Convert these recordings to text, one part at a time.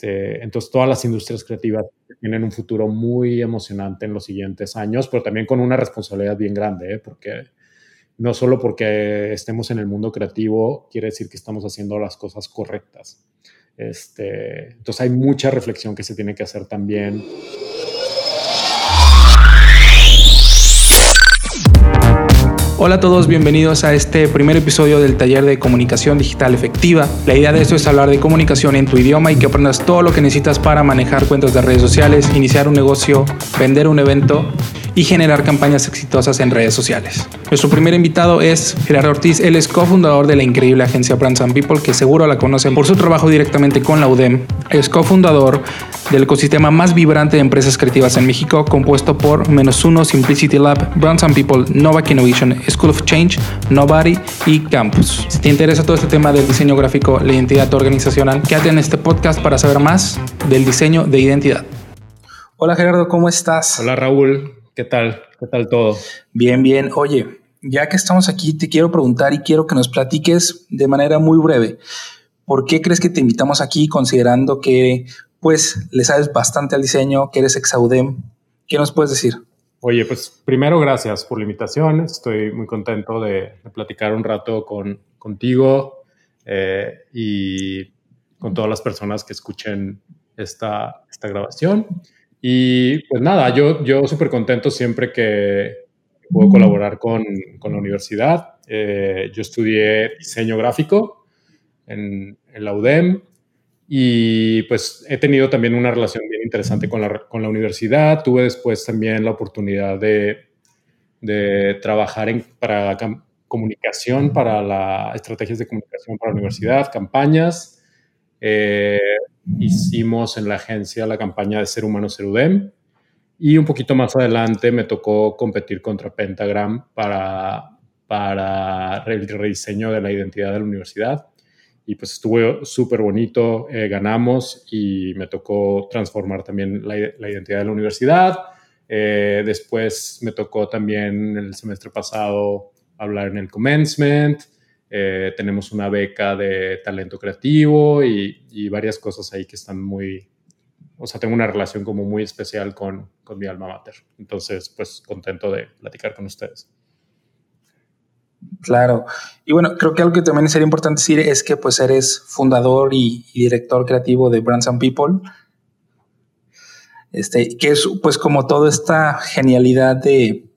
Este, entonces, todas las industrias creativas tienen un futuro muy emocionante en los siguientes años, pero también con una responsabilidad bien grande, ¿eh? porque no solo porque estemos en el mundo creativo quiere decir que estamos haciendo las cosas correctas. Este, entonces, hay mucha reflexión que se tiene que hacer también. Hola a todos, bienvenidos a este primer episodio del taller de comunicación digital efectiva. La idea de esto es hablar de comunicación en tu idioma y que aprendas todo lo que necesitas para manejar cuentas de redes sociales, iniciar un negocio, vender un evento y generar campañas exitosas en redes sociales. Nuestro primer invitado es Gerardo Ortiz, él es cofundador de la increíble agencia Brands and People, que seguro la conocen por su trabajo directamente con la UDEM. Es cofundador del ecosistema más vibrante de empresas creativas en México, compuesto por Menos Uno, Simplicity Lab, Brands and People, Novak Innovation, School of Change, Nobody y Campus. Si te interesa todo este tema del diseño gráfico, la identidad organizacional, quédate en este podcast para saber más del diseño de identidad. Hola Gerardo, ¿cómo estás? Hola Raúl, ¿Qué tal? ¿Qué tal todo? Bien, bien. Oye, ya que estamos aquí, te quiero preguntar y quiero que nos platiques de manera muy breve. ¿Por qué crees que te invitamos aquí considerando que pues le sabes bastante al diseño, que eres exaudem? ¿Qué nos puedes decir? Oye, pues primero gracias por la invitación. Estoy muy contento de, platicar un rato con, contigo eh, y con todas las personas que escuchen esta, esta grabación. Y pues nada, yo, yo súper contento siempre que puedo colaborar con, con la universidad. Eh, yo estudié diseño gráfico en, en, la UDEM y pues he tenido también una relación bien interesante con la, con la universidad. Tuve después también la oportunidad de, de trabajar en, para comunicación, para las estrategias de comunicación para la universidad, campañas. Eh, hicimos en la agencia la campaña de Ser Humano Ser UDEM y un poquito más adelante me tocó competir contra Pentagram para, para el rediseño de la identidad de la universidad y pues estuvo súper bonito, eh, ganamos y me tocó transformar también la, identidad de la universidad. Eh, después me tocó también el semestre pasado hablar en el commencement. Eh, tenemos una beca de talento creativo y, varias cosas ahí que están muy, o sea, tengo una relación como muy especial con, con mi alma mater. Entonces, pues contento de platicar con ustedes. Claro. Y bueno, creo que algo que también sería importante decir es que pues eres fundador y, y, director creativo de Brands and People. Este, que es pues como toda esta genialidad de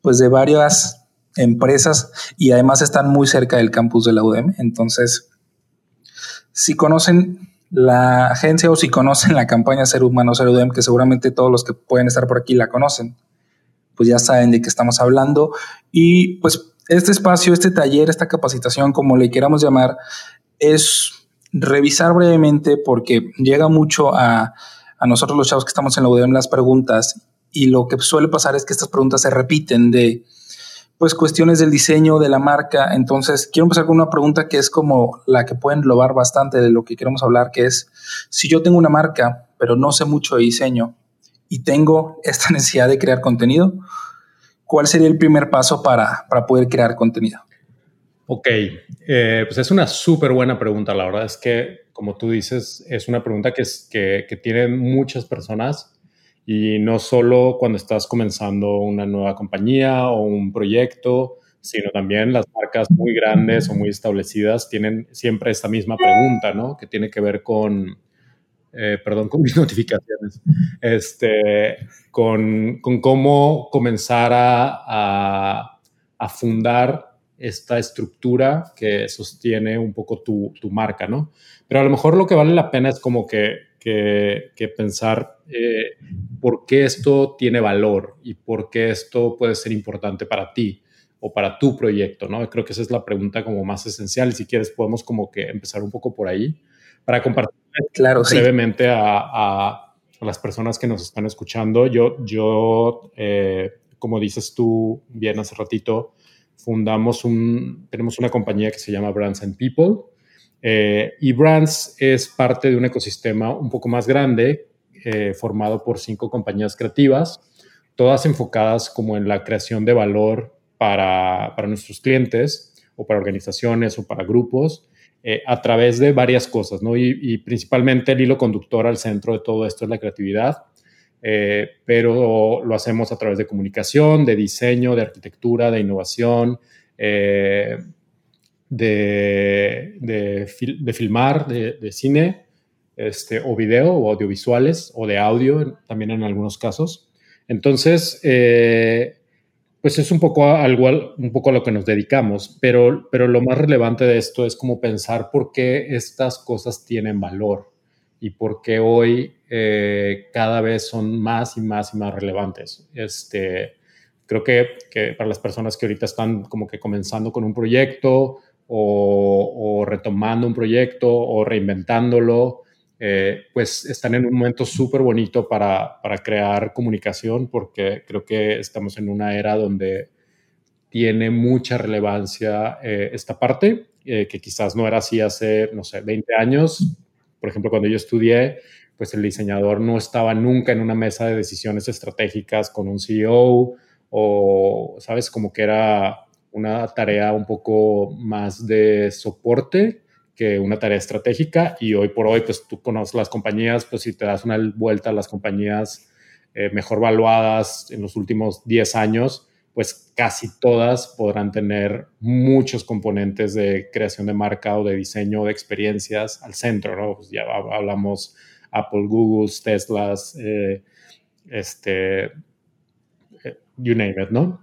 pues de varias empresas y además están muy cerca del campus de la UDEM. Entonces, si conocen la agencia o si conocen la campaña Ser Humano Ser UDEM, que seguramente todos los que pueden estar por aquí la conocen, pues ya saben de qué estamos hablando. Y pues este espacio, este taller, esta capacitación, como le queramos llamar, es revisar brevemente porque llega mucho a, a nosotros los chavos que estamos en la UDEM las preguntas y lo que suele pasar es que estas preguntas se repiten de pues cuestiones del diseño de la marca. Entonces, quiero empezar con una pregunta que es como la que puede englobar bastante de lo que queremos hablar, que es, si yo tengo una marca, pero no sé mucho de diseño y tengo esta necesidad de crear contenido, ¿cuál sería el primer paso para, para poder crear contenido? Ok, eh, pues es una súper buena pregunta. La verdad es que, como tú dices, es una pregunta que, es, que, que tienen muchas personas y no solo cuando estás comenzando una nueva compañía o un proyecto, sino también las marcas muy grandes o muy establecidas tienen siempre esta misma pregunta, ¿no? Que tiene que ver con, eh, perdón, con mis notificaciones, este, con, con cómo comenzar a, a, fundar esta estructura que sostiene un poco tu, tu marca, ¿no? Pero a lo mejor lo que vale la pena es como que que, pensar eh, por qué esto tiene valor y por qué esto puede ser importante para ti o para tu proyecto, ¿no? Creo que esa es la pregunta como más esencial y si quieres podemos como que empezar un poco por ahí para compartir claro, brevemente a, a, las personas que nos están escuchando. Yo, yo eh, como dices tú bien hace ratito, fundamos un, tenemos una compañía que se llama Brands and People eh, y Brands es parte de un ecosistema un poco más grande, eh, formado por cinco compañías creativas, todas enfocadas como en la creación de valor para, para nuestros clientes o para organizaciones o para grupos eh, a través de varias cosas, ¿no? Y, principalmente el hilo conductor al centro de todo esto es la creatividad, eh, pero lo hacemos a través de comunicación, de diseño, de arquitectura, de innovación, de, de, filmar, de, cine, este, o video, o audiovisuales, o de audio también en algunos casos. Entonces, eh, pues es un poco algo, un poco a lo que nos dedicamos, pero, pero lo más relevante de esto es como pensar por qué estas cosas tienen valor y por qué hoy eh, cada vez son más y más y más relevantes. Este, creo que, que, para las personas que ahorita están como que comenzando con un proyecto o, retomando un proyecto o reinventándolo, eh, pues están en un momento súper bonito para, para, crear comunicación porque creo que estamos en una era donde tiene mucha relevancia eh, esta parte, eh, que quizás no era así hace, no sé, 20 años. Por ejemplo, cuando yo estudié, pues el diseñador no estaba nunca en una mesa de decisiones estratégicas con un CEO o, sabes, como que era una tarea un poco más de soporte que una tarea estratégica y hoy por hoy, pues tú conoces las compañías, pues si te das una vuelta a las compañías eh, mejor valuadas en los últimos 10 años, pues casi todas podrán tener muchos componentes de creación de marca o de diseño de experiencias al centro, ¿no? Pues ya hablamos Apple, Google, Teslas, eh, este, eh, you name it, ¿no?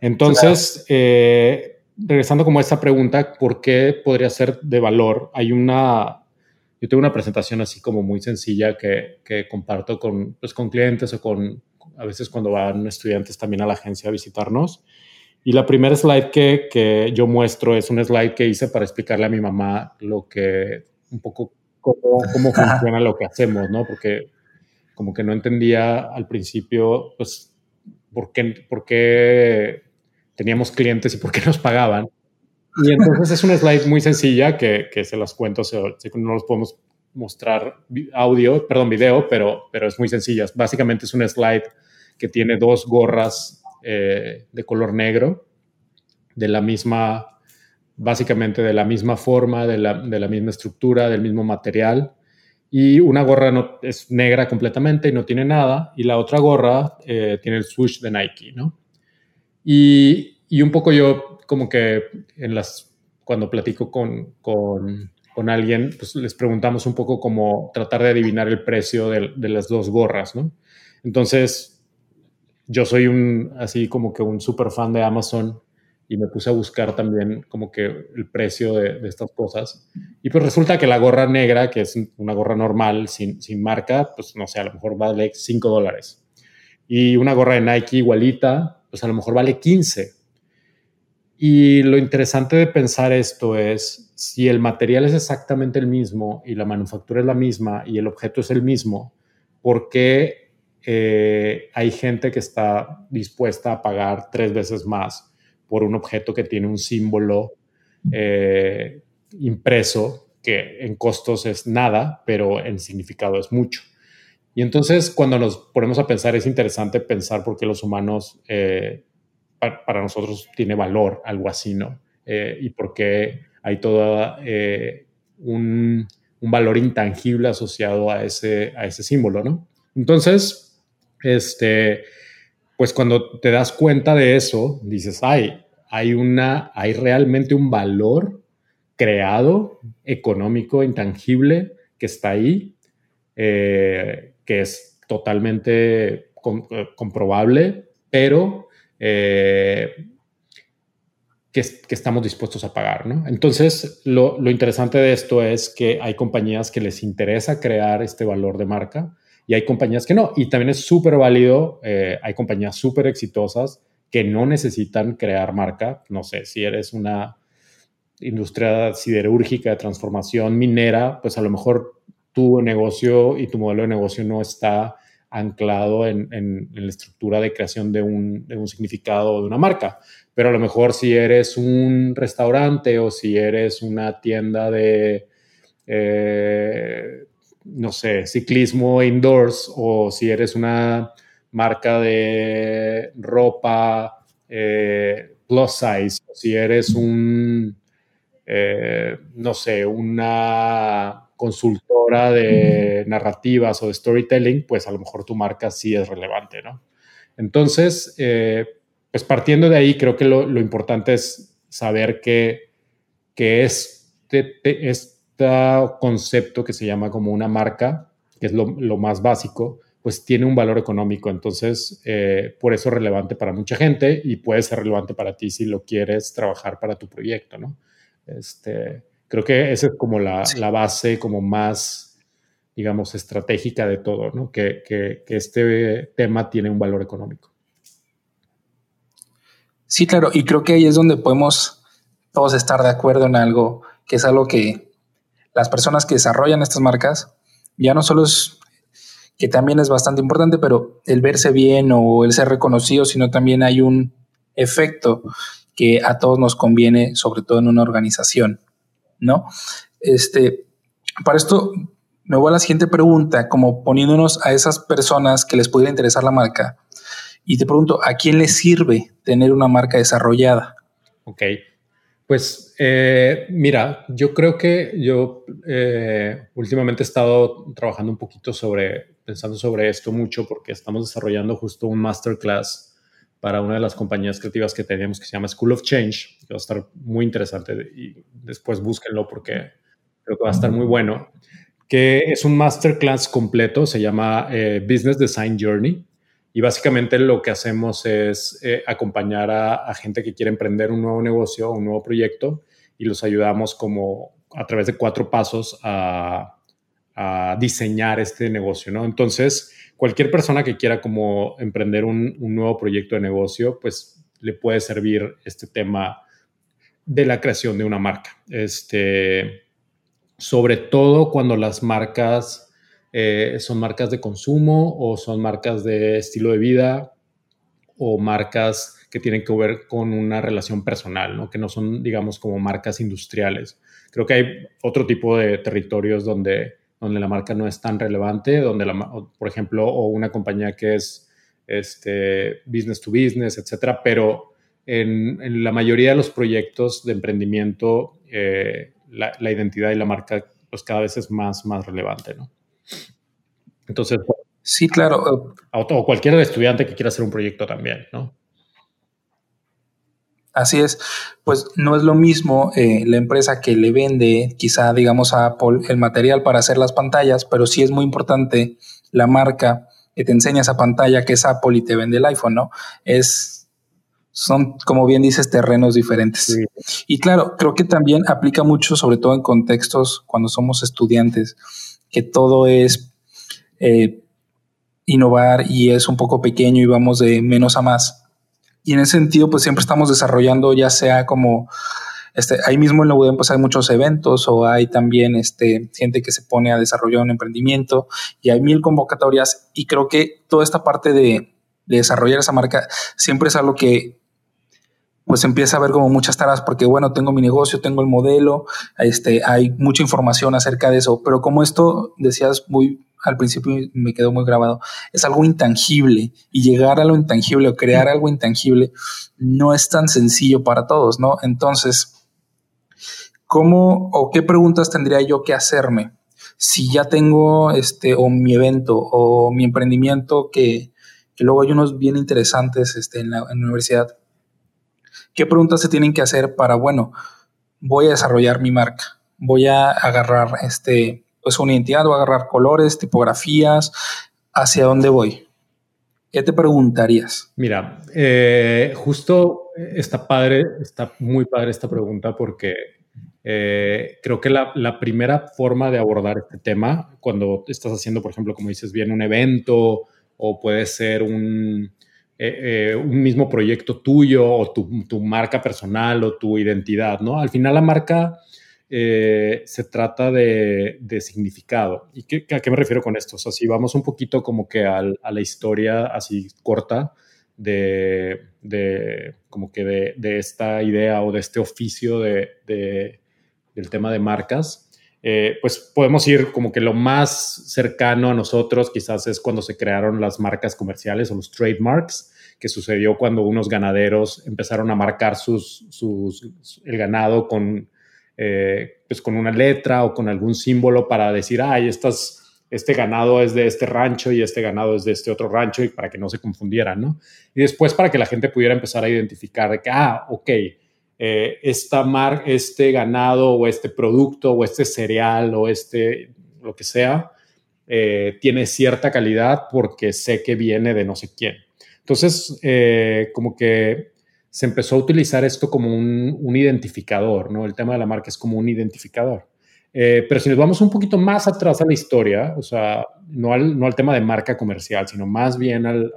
Entonces, regresando como a esta pregunta, ¿por qué podría ser de valor? Hay una, yo tengo una presentación así como muy sencilla que, que comparto con, pues, con clientes o con, a veces cuando van estudiantes también a la agencia a visitarnos. Y la primera slide que, que yo muestro es un slide que hice para explicarle a mi mamá lo que, un poco cómo, cómo funciona lo que hacemos, ¿no? Porque como que no entendía al principio, pues, por qué, por qué teníamos clientes y por qué nos pagaban. Y entonces es una slide muy sencilla que, que se las cuento, se, no los podemos mostrar audio, perdón, video, pero, pero es muy sencilla. Básicamente es una slide que tiene dos gorras eh, de color negro, de la misma, básicamente de la misma forma, de la, de la misma estructura, del mismo material. Y una gorra no, es negra completamente y no tiene nada, y la otra gorra eh, tiene el swoosh de Nike, ¿no? Y, y, un poco yo como que en las, cuando platico con, con, con, alguien, pues les preguntamos un poco como tratar de adivinar el precio de, las dos gorras, ¿no? Entonces, yo soy un, así como que un súper fan de Amazon y me puse a buscar también como que el precio de, de, estas cosas. Y pues resulta que la gorra negra, que es una gorra normal, sin, sin marca, pues no sé, a lo mejor vale 5 dólares. Y una gorra de Nike igualita, pues a lo mejor vale 15. Y lo interesante de pensar esto es, si el material es exactamente el mismo y la manufactura es la misma y el objeto es el mismo, ¿por qué eh, hay gente que está dispuesta a pagar tres veces más por un objeto que tiene un símbolo eh, impreso que en costos es nada, pero en significado es mucho? Y entonces cuando nos ponemos a pensar, es interesante pensar por qué los humanos, eh, para, nosotros tiene valor algo así, ¿no? Eh, y por qué hay todo eh, un, valor intangible asociado a ese, a ese símbolo, ¿no? Entonces, este, pues cuando te das cuenta de eso, dices, ay, hay, una, hay realmente un valor creado, económico, intangible, que está ahí. Que es totalmente eh, comprobable, pero eh, que, estamos dispuestos a pagar. ¿no? Entonces, lo, interesante de esto es que hay compañías que les interesa crear este valor de marca y hay compañías que no. Y también es súper válido, eh, hay compañías súper exitosas que no necesitan crear marca. No sé, si eres una industria siderúrgica de transformación minera, pues a lo mejor tu negocio y tu modelo de negocio no está anclado en, la estructura de creación de un, de un, significado de una marca. Pero a lo mejor si eres un restaurante o si eres una tienda de, eh, no sé, ciclismo indoors o si eres una marca de ropa eh, plus size, o si eres un eh, no sé, una consultora de narrativas o de storytelling, pues a lo mejor tu marca sí es relevante, ¿no? Entonces, eh, pues partiendo de ahí, creo que lo, importante es saber que, que este, este, concepto que se llama como una marca, que es lo, más básico, pues tiene un valor económico. Entonces, eh, por eso es relevante para mucha gente y puede ser relevante para ti si lo quieres trabajar para tu proyecto, ¿no? Este, creo que esa es como la, la base como más, digamos, estratégica de todo, ¿no? Que, que, que este tema tiene un valor económico. Sí, claro, y creo que ahí es donde podemos todos estar de acuerdo en algo, que es algo que las personas que desarrollan estas marcas, ya no solo es que también es bastante importante, pero el verse bien o el ser reconocido, sino también hay un efecto que a todos nos conviene, sobre todo en una organización, ¿no? Este, para esto me voy a la siguiente pregunta, como poniéndonos a esas personas que les pudiera interesar la marca. Y te pregunto, ¿a quién le sirve tener una marca desarrollada? Ok, pues eh, mira, yo creo que yo eh, últimamente he estado trabajando un poquito sobre, pensando sobre esto mucho porque estamos desarrollando justo un masterclass para una de las compañías creativas que tenemos que se llama School of Change, que va a estar muy interesante y después búsquenlo porque creo que va a estar muy bueno, que es un masterclass completo, se llama eh, Business Design Journey y básicamente lo que hacemos es eh, acompañar a, gente que quiere emprender un nuevo negocio, un nuevo proyecto, y los ayudamos como a través de cuatro pasos a, diseñar este negocio, ¿no? Entonces, cualquier persona que quiera como emprender un, nuevo proyecto de negocio, pues le puede servir este tema de la creación de una marca. Este, sobre todo cuando las marcas eh, son marcas de consumo o son marcas de estilo de vida o marcas que tienen que ver con una relación personal, ¿no? que no son, digamos, como marcas industriales. Creo que hay otro tipo de territorios donde, donde la marca no es tan relevante, donde, la, por ejemplo, o una compañía que es este, business to business, etcétera, pero en, la mayoría de los proyectos de emprendimiento, eh, la, la, identidad y la marca pues cada vez es más, más relevante, ¿no? Entonces, sí, claro. O, cualquier estudiante que quiera hacer un proyecto también, ¿no? Así es, pues no es lo mismo eh, la empresa que le vende quizá, digamos, a Apple el material para hacer las pantallas, pero sí es muy importante la marca que te enseña esa pantalla que es Apple y te vende el iPhone, ¿no? Es, son, como bien dices, terrenos diferentes. Y claro, creo que también aplica mucho, sobre todo en contextos cuando somos estudiantes, que todo es eh, innovar y es un poco pequeño y vamos de menos a más. Y en ese sentido, pues siempre estamos desarrollando, ya sea como, este, ahí mismo en la UDEM, pues hay muchos eventos o hay también este, gente que se pone a desarrollar un emprendimiento y hay mil convocatorias. Y creo que toda esta parte de, de desarrollar esa marca siempre es algo que pues empieza a ver como muchas taras porque bueno, tengo mi negocio, tengo el modelo, este, hay mucha información acerca de eso, pero como esto decías muy al principio me quedó muy grabado, es algo intangible y llegar a lo intangible o crear algo intangible no es tan sencillo para todos, ¿no? Entonces, ¿cómo o qué preguntas tendría yo que hacerme? Si ya tengo este o mi evento o mi emprendimiento que, luego hay unos bien interesantes este, en, la, en la universidad, ¿qué preguntas se tienen que hacer para, bueno, voy a desarrollar mi marca? Voy a agarrar este pues una identidad, voy a agarrar colores, tipografías, ¿hacia dónde voy? ¿Qué te preguntarías? Mira, eh, justo está padre, está muy padre esta pregunta porque eh, creo que la, primera forma de abordar este tema, cuando estás haciendo, por ejemplo, como dices bien, un evento o puede ser un, eh, un mismo proyecto tuyo o tu, tu, marca personal o tu identidad, ¿no? Al final la marca eh, se trata de, significado. ¿Y qué, a qué me refiero con esto? O sea, si vamos un poquito como que a la historia así corta de, como que de, esta idea o de este oficio de, del tema de marcas, eh, pues podemos ir como que lo más cercano a nosotros quizás es cuando se crearon las marcas comerciales o los trademarks, que sucedió cuando unos ganaderos empezaron a marcar sus, sus, el ganado con eh, pues con una letra o con algún símbolo para decir, ay, estas, este ganado es de este rancho y este ganado es de este otro rancho y para que no se confundieran, ¿no? Y después para que la gente pudiera empezar a identificar de que, ah, ok, eh, esta mar, este ganado o este producto o este cereal o este, lo que sea, eh, tiene cierta calidad porque sé que viene de no sé quién. Entonces, como que se empezó a utilizar esto como un, identificador, ¿no? El tema de la marca es como un identificador. Eh, pero si nos vamos un poquito más atrás a la historia, o sea, no al, no al tema de marca comercial, sino más bien al,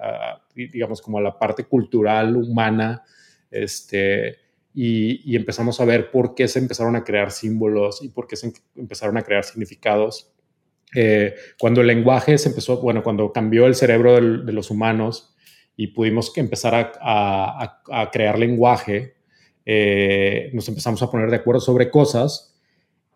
digamos, como a la parte cultural, humana, este, y, empezamos a ver por qué se empezaron a crear símbolos y por qué se empezaron a crear significados. Eh, cuando el lenguaje se empezó, bueno, cuando cambió el cerebro de los humanos, y pudimos empezar a, crear lenguaje, eh, nos empezamos a poner de acuerdo sobre cosas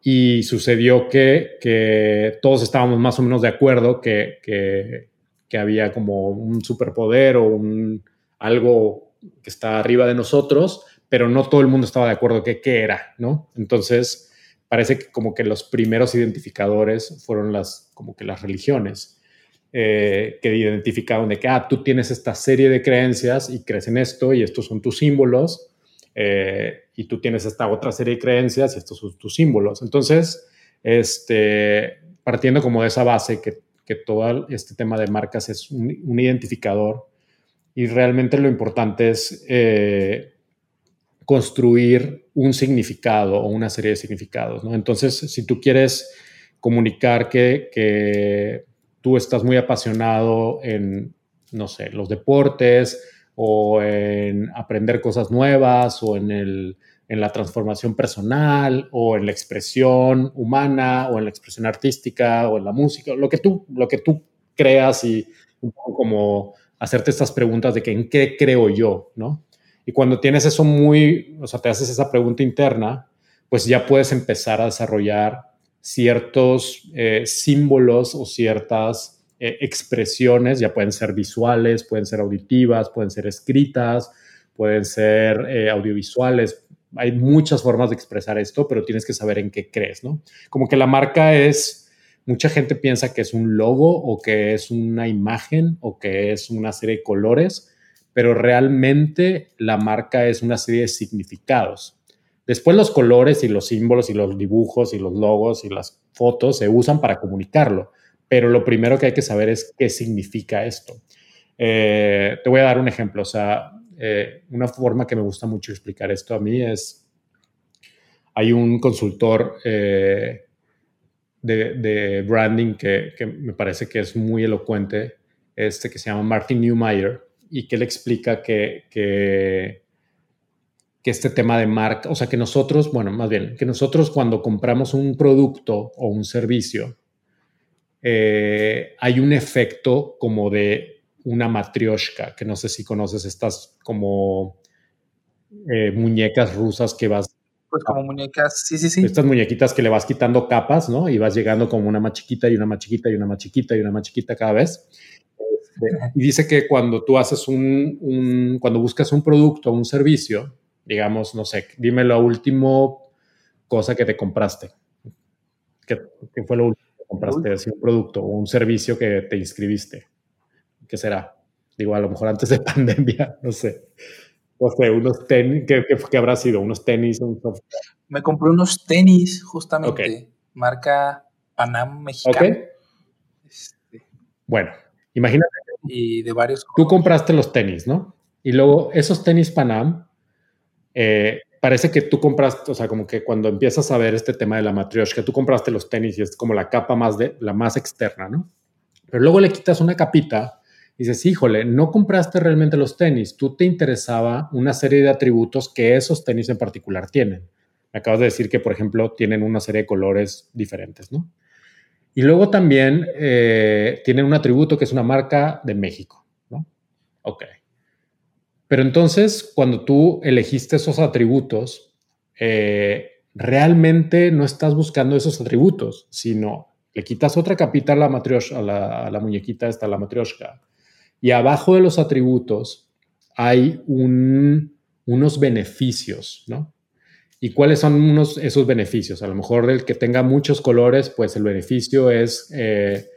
y sucedió que, todos estábamos más o menos de acuerdo que, que, había como un superpoder o un, algo que está arriba de nosotros, pero no todo el mundo estaba de acuerdo que qué era, ¿no? Entonces, parece que como que los primeros identificadores fueron las, como que las religiones. Eh, que identificaron de que, ah, tú tienes esta serie de creencias y crees en esto y estos son tus símbolos, eh, y tú tienes esta otra serie de creencias y estos son tus símbolos. Entonces, este, partiendo como de esa base, que, que todo este tema de marcas es un, identificador y realmente lo importante es eh, construir un significado o una serie de significados. Entonces, si tú quieres comunicar que, que tú estás muy apasionado en, no sé, los deportes o en aprender cosas nuevas o en, el, en la transformación personal o en la expresión humana o en la expresión artística o en la música, lo que tú, lo que tú creas y un poco como hacerte estas preguntas de que en qué creo yo, ¿no? Y cuando tienes eso muy, o sea, te haces esa pregunta interna, pues ya puedes empezar a desarrollar ciertos eh, símbolos o ciertas eh, expresiones, ya pueden ser visuales, pueden ser auditivas, pueden ser escritas, pueden ser eh, audiovisuales. Hay muchas formas de expresar esto, pero tienes que saber en qué crees, ¿no? Como que la marca es, mucha gente piensa que es un logo o que es una imagen o que es una serie de colores, pero realmente la marca es una serie de significados. Después los colores y los símbolos y los dibujos y los logos y las fotos se usan para comunicarlo, pero lo primero que hay que saber es qué significa esto. Eh, te voy a dar un ejemplo, o sea, eh, una forma que me gusta mucho explicar esto a mí es, hay un consultor eh, de, branding que, me parece que es muy elocuente, este que se llama Martin Newmeyer, y que le explica que, que que este tema de marca, o sea, que nosotros, bueno, más bien, que nosotros cuando compramos un producto o un servicio, eh, hay un efecto como de una matrioshka, que no sé si conoces estas como eh, muñecas rusas que vas... Pues como muñecas, sí, sí, sí. Estas muñequitas que le vas quitando capas, ¿no? Y vas llegando como una más chiquita y una más chiquita y una más chiquita y una más chiquita cada vez. Este, y dice que cuando tú haces un, un, cuando buscas un producto o un servicio, digamos, no sé, dime la última cosa que te compraste. ¿Qué, fue lo último que compraste? un producto o un servicio que te inscribiste. ¿Qué será? Digo, a lo mejor antes de pandemia, no sé. O sea, unos tenis, ¿qué, habrá sido? ¿Unos tenis? Me compré unos tenis, justamente. Marca Panam mexicana. Este. Bueno, imagínate. Y de varios. Tú compraste los tenis, ¿no? Y luego esos tenis Panam eh, parece que tú compraste, o sea, como que cuando empiezas a ver este tema de la que tú compraste los tenis y es como la capa más de la más externa, ¿no? Pero luego le quitas una capita y dices, híjole, no compraste realmente los tenis, tú te interesaba una serie de atributos que esos tenis en particular tienen. Me acabas de decir que, por ejemplo, tienen una serie de colores diferentes, ¿no? Y luego también eh, tienen un atributo que es una marca de México, ¿no? Ok. Pero entonces, cuando tú elegiste esos atributos, eh, realmente no estás buscando esos atributos, sino le quitas otra capita a la, a la, a la muñequita, esta, la matrioshka, y abajo de los atributos hay un, unos beneficios, ¿no? ¿Y cuáles son unos esos beneficios? A lo mejor del que tenga muchos colores, pues el beneficio es eh,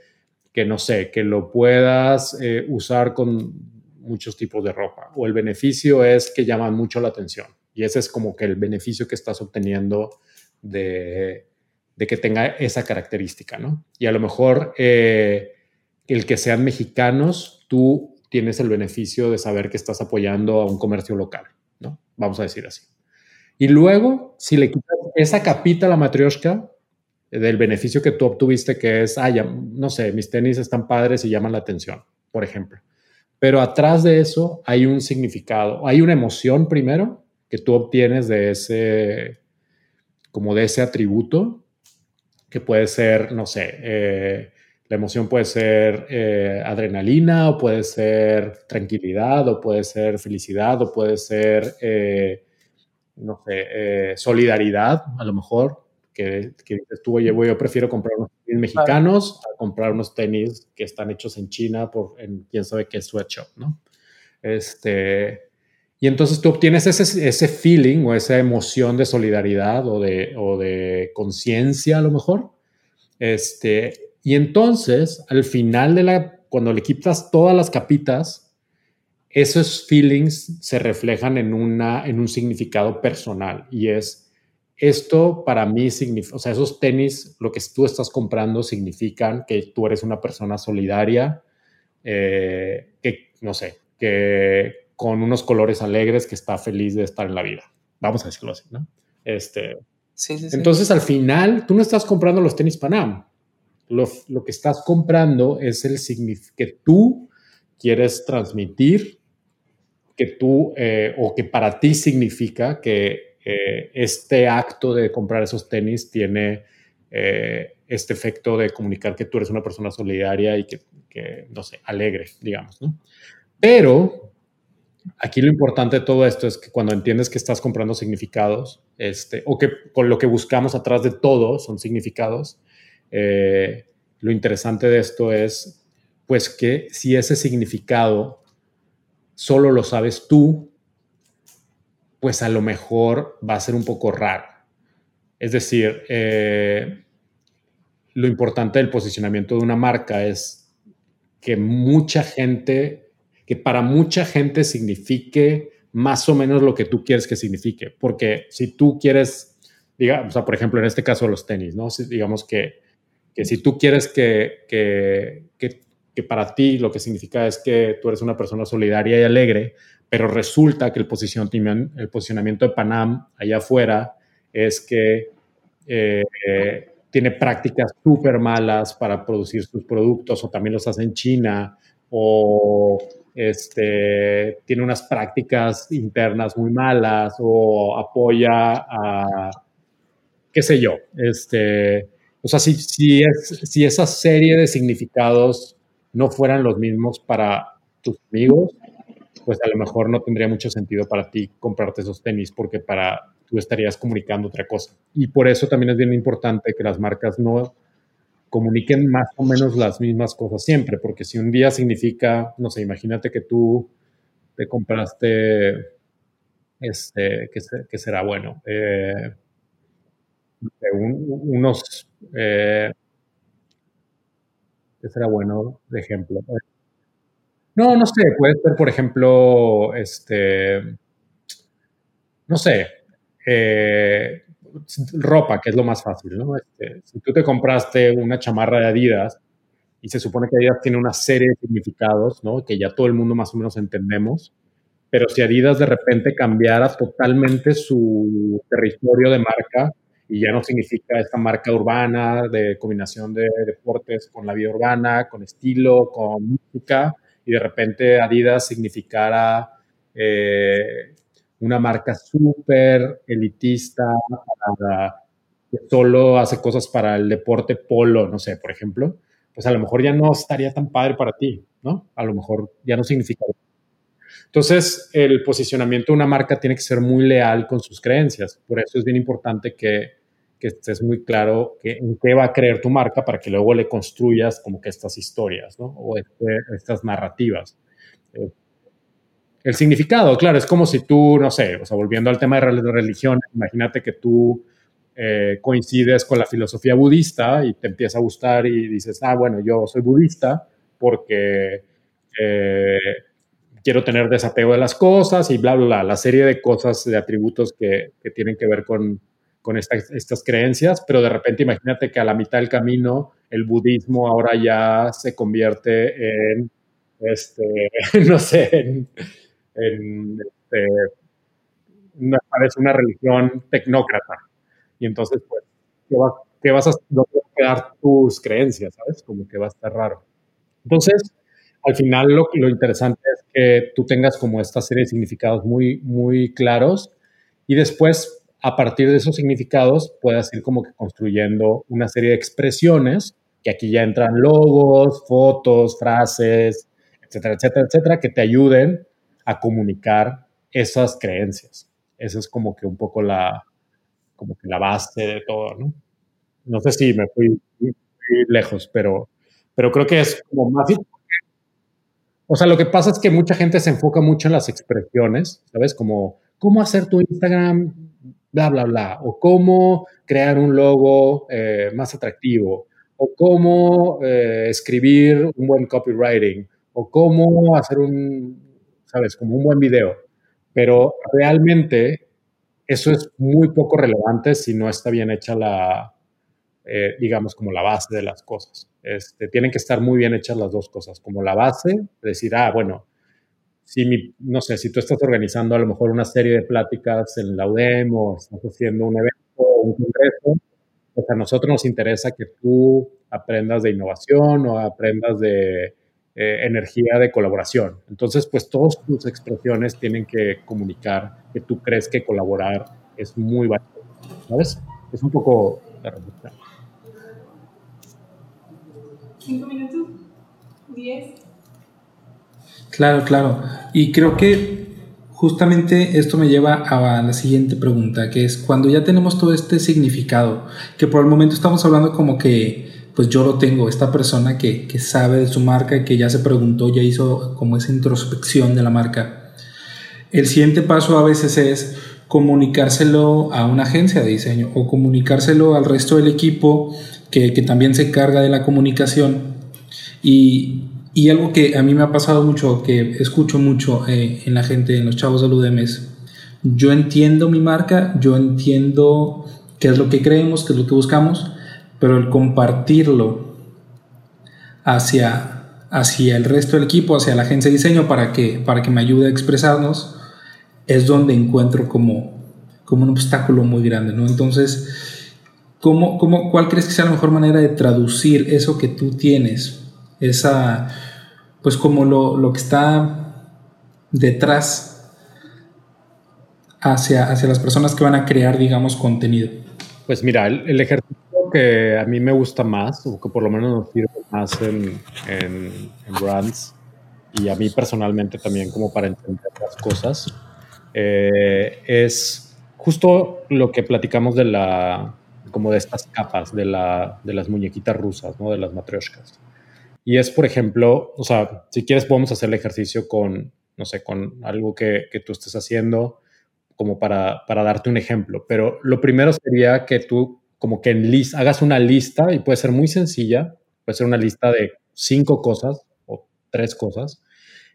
que, no sé, que lo puedas eh, usar con muchos tipos de ropa. O el beneficio es que llaman mucho la atención. Y ese es como que el beneficio que estás obteniendo de, que tenga esa característica, ¿no? Y a lo mejor eh, el que sean mexicanos, tú tienes el beneficio de saber que estás apoyando a un comercio local, ¿no? Vamos a decir así. Y luego, si le quitas esa capita a la matrioshka del beneficio que tú obtuviste, que es, ah, no sé, mis tenis están padres y llaman la atención, por ejemplo. Pero atrás de eso hay un significado, hay una emoción primero que tú obtienes de ese, como de ese atributo, que puede ser, no sé, eh, la emoción puede ser eh, adrenalina o puede ser tranquilidad o puede ser felicidad o puede ser eh, no sé, eh, solidaridad, a lo mejor, que, que dices tú, oye, yo prefiero comprar unos tenis mexicanos a comprar unos tenis que están hechos en China por en quién sabe qué sweatshop, ¿no? Este, y entonces tú obtienes ese, ese feeling o esa emoción de solidaridad o de, o de conciencia, a lo mejor. Este, y entonces, al final de la, cuando le quitas todas las capitas, esos feelings se reflejan en, una, en un significado personal y es, esto para mí significa, o sea, esos tenis, lo que tú estás comprando significan que tú eres una persona solidaria, eh, que, no sé, que con unos colores alegres, que está feliz de estar en la vida. Vamos a decirlo así, ¿no? Este, sí, sí, entonces, al final, tú no estás comprando los tenis Panam. Lo, lo que estás comprando es el significado que tú quieres transmitir que tú eh, o que para ti significa que eh, este acto de comprar esos tenis tiene eh, este efecto de comunicar que tú eres una persona solidaria y que, no sé, alegre, digamos, ¿no? Pero aquí lo importante de todo esto es que cuando entiendes que estás comprando significados, este, o que con lo que buscamos atrás de todo son significados, lo interesante de esto es, pues que si ese significado solo lo sabes tú, pues a lo mejor va a ser un poco raro. Es decir, eh, lo importante del posicionamiento de una marca es que mucha gente, que para mucha gente signifique más o menos lo que tú quieres que signifique. Porque si tú quieres, digamos, o sea, por ejemplo, en este caso los tenis, ¿no? digamos que, que si tú quieres que, que, que que para ti lo que significa es que tú eres una persona solidaria y alegre, pero resulta que el posicionamiento, el posicionamiento de Panam allá afuera es que eh, tiene prácticas súper malas para producir sus productos o también los hace en China o este, tiene unas prácticas internas muy malas o apoya a, qué sé yo, este, o sea, si, si, es, si esa serie de significados no fueran los mismos para tus amigos, pues a lo mejor no tendría mucho sentido para ti comprarte esos tenis porque para tú estarías comunicando otra cosa. Y por eso también es bien importante que las marcas no comuniquen más o menos las mismas cosas siempre, porque si un día significa, no sé, imagínate que tú te compraste, este, que, será bueno, eh, unos eh, ¿Qué será bueno de ejemplo? No, no sé, puede ser, por ejemplo, este, no sé, eh, ropa, que es lo más fácil, ¿no? Este, si tú te compraste una chamarra de Adidas y se supone que Adidas tiene una serie de significados, ¿no? Que ya todo el mundo más o menos entendemos, pero si Adidas de repente cambiara totalmente su territorio de marca y ya no significa esta marca urbana de combinación de deportes con la vida urbana, con estilo, con música, y de repente Adidas significara eh, una marca súper elitista que solo hace cosas para el deporte polo, no sé, por ejemplo, pues a lo mejor ya no estaría tan padre para ti, ¿no? A lo mejor ya no significa. Entonces, el posicionamiento de una marca tiene que ser muy leal con sus creencias. Por eso es bien importante que que estés muy claro que, en qué va a creer tu marca para que luego le construyas como que estas historias, ¿no? O este, estas narrativas. Eh, el significado, claro, es como si tú, no sé, o sea, volviendo al tema de religión, imagínate que tú eh, coincides con la filosofía budista y te empieza a gustar y dices, ah, bueno, yo soy budista porque eh, quiero tener desapego de las cosas y bla, bla, bla, la serie de cosas, de atributos que, que tienen que ver con, con estas creencias, pero de repente imagínate que a la mitad del camino el budismo ahora ya se convierte en, este, no sé, en, en este, una, religión tecnócrata. Y entonces, pues, ¿qué vas, a no quedar tus creencias, ¿sabes? Como que va a estar raro. Entonces, al final lo, lo interesante es que tú tengas como esta serie de significados muy, muy claros y después, a partir de esos significados, puedas ir como que construyendo una serie de expresiones, que aquí ya entran logos, fotos, frases, etcétera, etcétera, etcétera, que te ayuden a comunicar esas creencias. Esa es como que un poco la, como que la base de todo, ¿no? No sé si me fui, lejos, pero, pero creo que es como más... O sea, lo que pasa es que mucha gente se enfoca mucho en las expresiones, ¿sabes? Como cómo hacer tu Instagram, bla, bla, bla, o cómo crear un logo eh, más atractivo, o cómo eh, escribir un buen copywriting, o cómo hacer un, ¿sabes? Como un buen video. Pero realmente eso es muy poco relevante si no está bien hecha la, eh, digamos, como la base de las cosas. Este, tienen que estar muy bien hechas las dos cosas, como la base, decir, ah, bueno, si no sé, si tú estás organizando a lo mejor una serie de pláticas en la UDEM o estás haciendo un evento o un congreso, pues a nosotros nos interesa que tú aprendas de innovación o aprendas de eh, energía de colaboración. Entonces, pues todas tus expresiones tienen que comunicar que tú crees que colaborar es muy valioso, ¿sabes? Es un poco la respuesta. ¿Cinco minutos? ¿Diez? Claro, claro. Y creo que justamente esto me lleva a la siguiente pregunta, que es cuando ya tenemos todo este significado, que por el momento estamos hablando como que pues yo lo tengo, esta persona que, que sabe de su marca, que ya se preguntó, ya hizo como esa introspección de la marca. El siguiente paso a veces es comunicárselo a una agencia de diseño o comunicárselo al resto del equipo que, que también se encarga de la comunicación. Y, y, algo que a mí me ha pasado mucho, que escucho mucho eh, en la gente, en los chavos del UDM es, yo entiendo mi marca, yo entiendo qué es lo que creemos, qué es lo que buscamos, pero el compartirlo hacia, hacia el resto del equipo, hacia la agencia de diseño para que, para que me ayude a expresarnos, es donde encuentro como, como un obstáculo muy grande, ¿no? Entonces, ¿cómo, cómo, ¿cuál crees que sea la mejor manera de traducir eso que tú tienes? Esa, pues como lo, lo que está detrás hacia, hacia las personas que van a crear, digamos, contenido. Pues mira, el, el ejercicio que a mí me gusta más, o que por lo menos nos sirve más en, en, brands, y a mí personalmente también como para entender las cosas, eh, es justo lo que platicamos de la, como de estas capas, de, la, de las muñequitas rusas, ¿no? De las matrioshkas. Y es, por ejemplo, o sea, si quieres podemos hacer el ejercicio con, no sé, con algo que, que tú estés haciendo, como para, para darte un ejemplo. Pero lo primero sería que tú como que en list, hagas una lista y puede ser muy sencilla, puede ser una lista de cinco cosas o tres cosas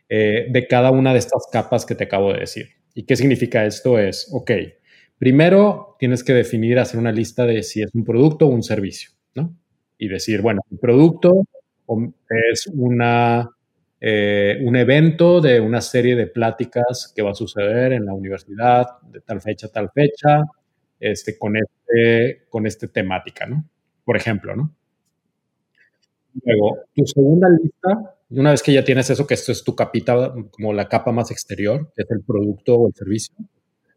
eh, de cada una de estas capas que te acabo de decir. ¿Y qué significa esto? Es, ok, primero tienes que definir, hacer una lista de si es un producto o un servicio, ¿no? Y decir, bueno, producto es una, eh, un evento de una serie de pláticas que va a suceder en la universidad de tal fecha tal fecha, este, con, este, con esta temática, ¿no? Por ejemplo, ¿no? Luego, tu segunda lista, una vez que ya tienes eso, que esto es tu capita, como la capa más exterior, que es el producto o el servicio,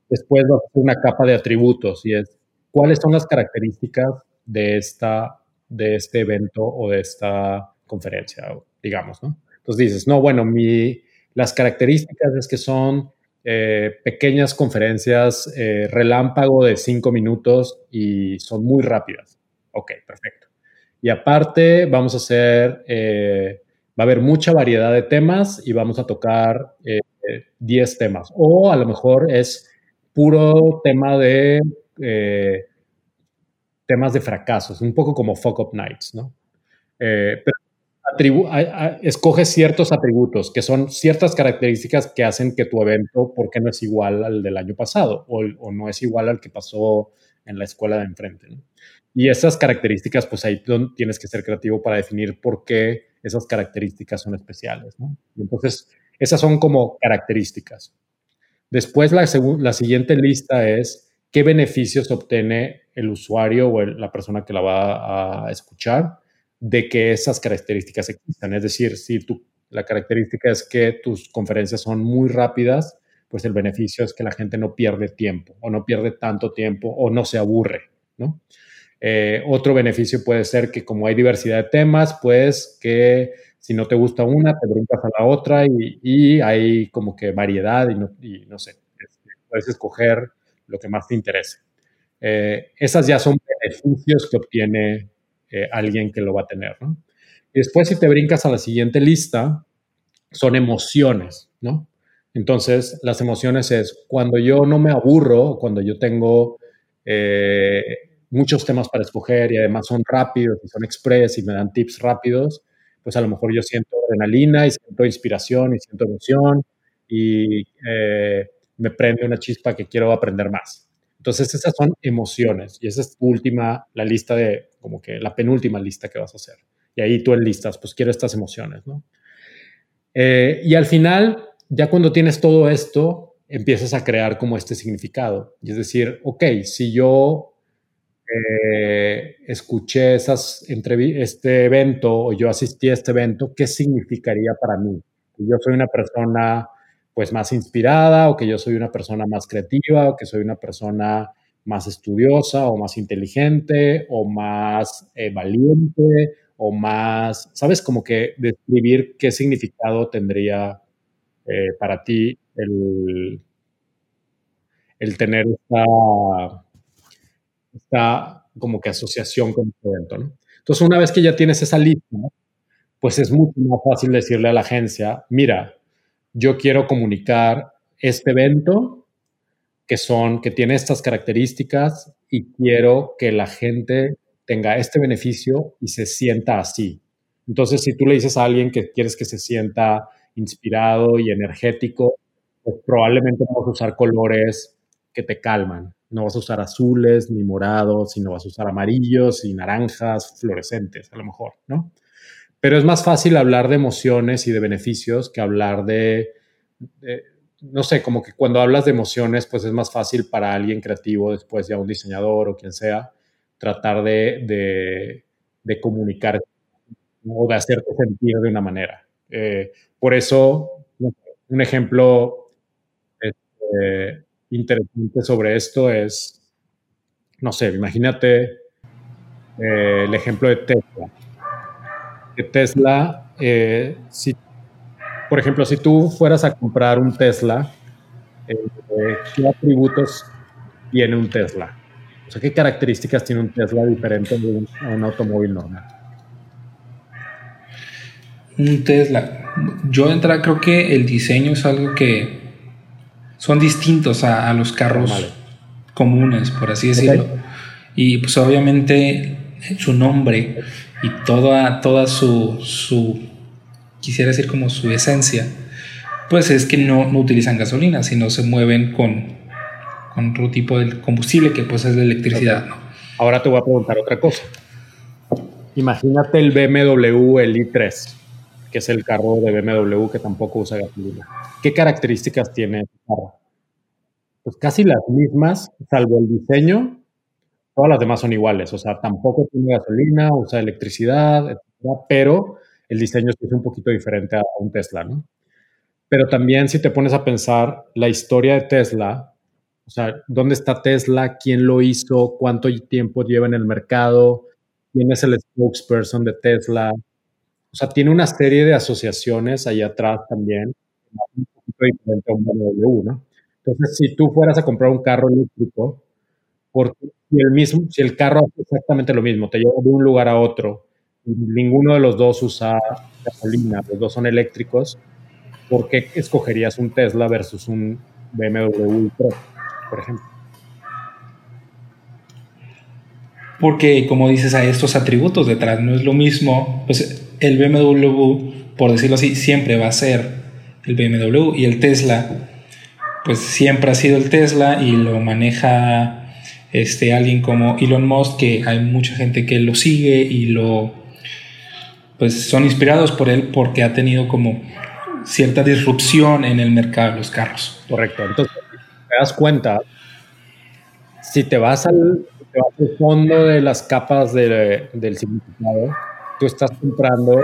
después vas a hacer una capa de atributos y es cuáles son las características de, esta, de este evento o de esta conferencia, digamos, ¿no? Entonces dices, no, bueno, mi, las características es que son eh, pequeñas conferencias eh, relámpago de cinco minutos y son muy rápidas. Ok, perfecto. Y aparte vamos a hacer, eh, va a haber mucha variedad de temas y vamos a tocar 10 temas. O a lo mejor es puro tema de temas de fracasos, un poco como Fuck Up Nights, ¿no? Eh, pero escoges ciertos atributos, que son ciertas características que hacen que tu evento, ¿por qué no es igual al del año pasado? O, no es igual al que pasó en la escuela de enfrente. Y esas características, pues ahí tienes que ser creativo para definir por qué esas características son especiales. entonces, esas son como características. Después, la, la siguiente lista es qué beneficios obtiene el usuario o la persona que la va a escuchar de que esas características existan. Es decir, si tu, la característica es que tus conferencias son muy rápidas, pues el beneficio es que la gente no pierde tiempo o no pierde tanto tiempo o no se aburre, ¿no? Eh, otro beneficio puede ser que como hay diversidad de temas, pues que si no te gusta una, te brincas a la otra y, hay como que variedad y no, no sé, este, puedes escoger lo que más te interese. Eh, esas ya son beneficios que obtiene eh, alguien que lo va a tener, ¿no? Después, si te brincas a la siguiente lista, son emociones, ¿no? Entonces, las emociones es cuando yo no me aburro, cuando yo tengo eh, muchos temas para escoger y además son rápidos y son express y me dan tips rápidos, pues a lo mejor yo siento adrenalina y siento inspiración y siento emoción y eh, me prende una chispa que quiero aprender más. Entonces, esas son emociones y esa es última, la lista de, como que la penúltima lista que vas a hacer. Y ahí tú enlistas, pues quiero estas emociones, ¿no? Eh, y al final, ya cuando tienes todo esto, empiezas a crear como este significado. Y es decir, ok, si yo eh, escuché esas este evento o yo asistí a este evento, ¿qué significaría para mí? Yo soy una persona pues más inspirada o que yo soy una persona más creativa o que soy una persona más estudiosa o más inteligente o más eh, valiente o más, ¿sabes? Como que describir qué significado tendría eh, para ti el, el tener esta, esta como que asociación con este evento, ¿no? Entonces, una vez que ya tienes esa lista, pues es mucho más fácil decirle a la agencia, mira, yo quiero comunicar este evento que son, que tiene estas características y quiero que la gente tenga este beneficio y se sienta así. Entonces, si tú le dices a alguien que quieres que se sienta inspirado y energético, pues probablemente no vas a usar colores que te calman. No vas a usar azules ni morados, sino vas a usar amarillos y naranjas fluorescentes, a lo mejor, ¿no? Pero es más fácil hablar de emociones y de beneficios que hablar de, no sé, como que cuando hablas de emociones, pues es más fácil para alguien creativo, después ya un diseñador o quien sea, tratar de, de, comunicar o de hacerte sentir de una manera. Eh, por eso, un ejemplo este, interesante sobre esto es, no sé, imagínate eh, el ejemplo de Tesla Tesla, eh, si, por ejemplo, si tú fueras a comprar un Tesla, eh, ¿qué atributos tiene un Tesla? O sea, ¿qué características tiene un Tesla diferente de un, a un automóvil normal? Un Tesla. Yo de entrada creo que el diseño es algo que son distintos a, los carros comunes, por así decirlo. Y pues obviamente su nombre y toda, toda su, su, quisiera decir como su esencia, pues es que no, no utilizan gasolina, sino se mueven con, con otro tipo de combustible que pues es la electricidad. Ahora te voy a preguntar otra cosa. Imagínate el BMW, el i3, que es el carro de BMW que tampoco usa gasolina. ¿Qué características tiene ese carro? Pues casi las mismas, salvo el diseño Todas las demás son iguales, o sea, tampoco tiene gasolina, usa electricidad, pero el diseño es un poquito diferente a un Tesla, ¿no? Pero también si te pones a pensar la historia de Tesla, o sea, ¿dónde está Tesla? ¿Quién lo hizo? ¿Cuánto tiempo lleva en el mercado? ¿Quién es el spokesperson de Tesla? O sea, tiene una serie de asociaciones ahí atrás también, un poquito diferente a un BMW, ¿no? Entonces, si tú fueras a comprar un carro eléctrico, porque si el, mismo, si el carro hace exactamente lo mismo, te lleva de un lugar a otro, y ninguno de los dos usa gasolina, los dos son eléctricos, ¿por qué escogerías un Tesla versus un BMW Pro, por ejemplo? Porque, como dices, hay estos atributos detrás. No es lo mismo, pues el BMW, por decirlo así, siempre va a ser el BMW y el Tesla, pues siempre ha sido el Tesla y lo maneja este, alguien como Elon Musk, que hay mucha gente que lo sigue y lo, pues son inspirados por él porque ha tenido como cierta disrupción en el mercado de los carros. Correcto. Entonces, te das cuenta, si te vas al, fondo de las capas del significado, tú estás comprando,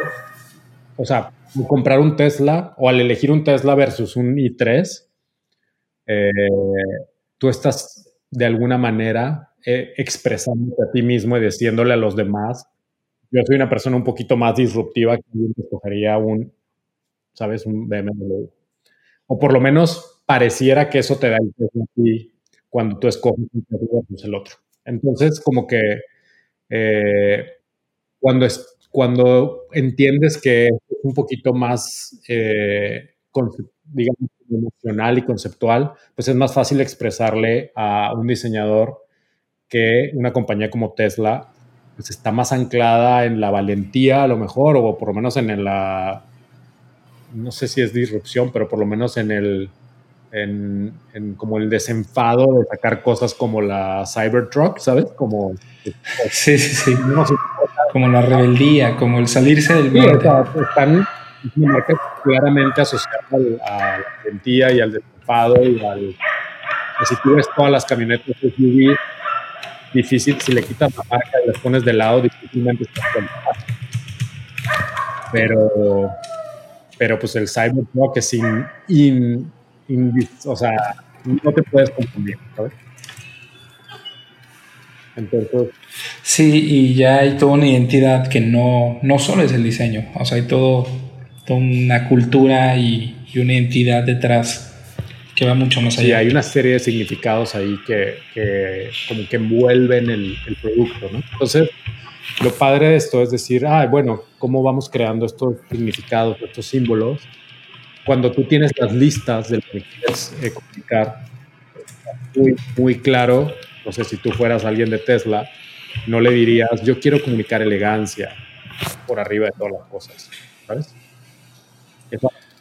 o sea, comprar un Tesla o al elegir un Tesla versus un i3, eh, tú estás de alguna manera eh, expresándote a ti mismo y diciéndole a los demás, yo soy una persona un poquito más disruptiva que escogería un ¿sabes? Un BMW. O por lo menos pareciera que eso te da el peso ti cuando tú escoges el otro. Entonces, como que eh, cuando, es, cuando entiendes que es un poquito más, eh, digamos, emocional y conceptual, pues es más fácil expresarle a un diseñador que una compañía como Tesla pues está más anclada en la valentía a lo mejor, o por lo menos en la no sé si es disrupción, pero por lo menos en el, en, como el desenfado de sacar cosas como la Cybertruck, ¿sabes? Como... Sí, sí, sí. como la rebeldía, como el salirse del mundo. están claramente asociadas a la valentía y al desenfado y al... Pues, si tú todas las camionetas SUV, difícil, si le quitas la marca y las pones de lado, difícilmente estás Pero pero pues el Cyberpunk es sin, o sea, no te puedes confundir, ¿sabes? Entonces... Sí, y ya hay toda una identidad que no, no solo es el diseño, o sea, hay todo, toda una cultura y, una identidad detrás que va mucho más allá. Sí, hay una serie de significados ahí que, que como que envuelven el, el producto, ¿no? Entonces, lo padre de esto es decir, ah, bueno, ¿cómo vamos creando estos significados, estos símbolos? Cuando tú tienes las listas de lo que quieres eh, comunicar, muy, muy claro, no sé si tú fueras alguien de Tesla, no le dirías, yo quiero comunicar elegancia por arriba de todas las cosas, ¿sabes?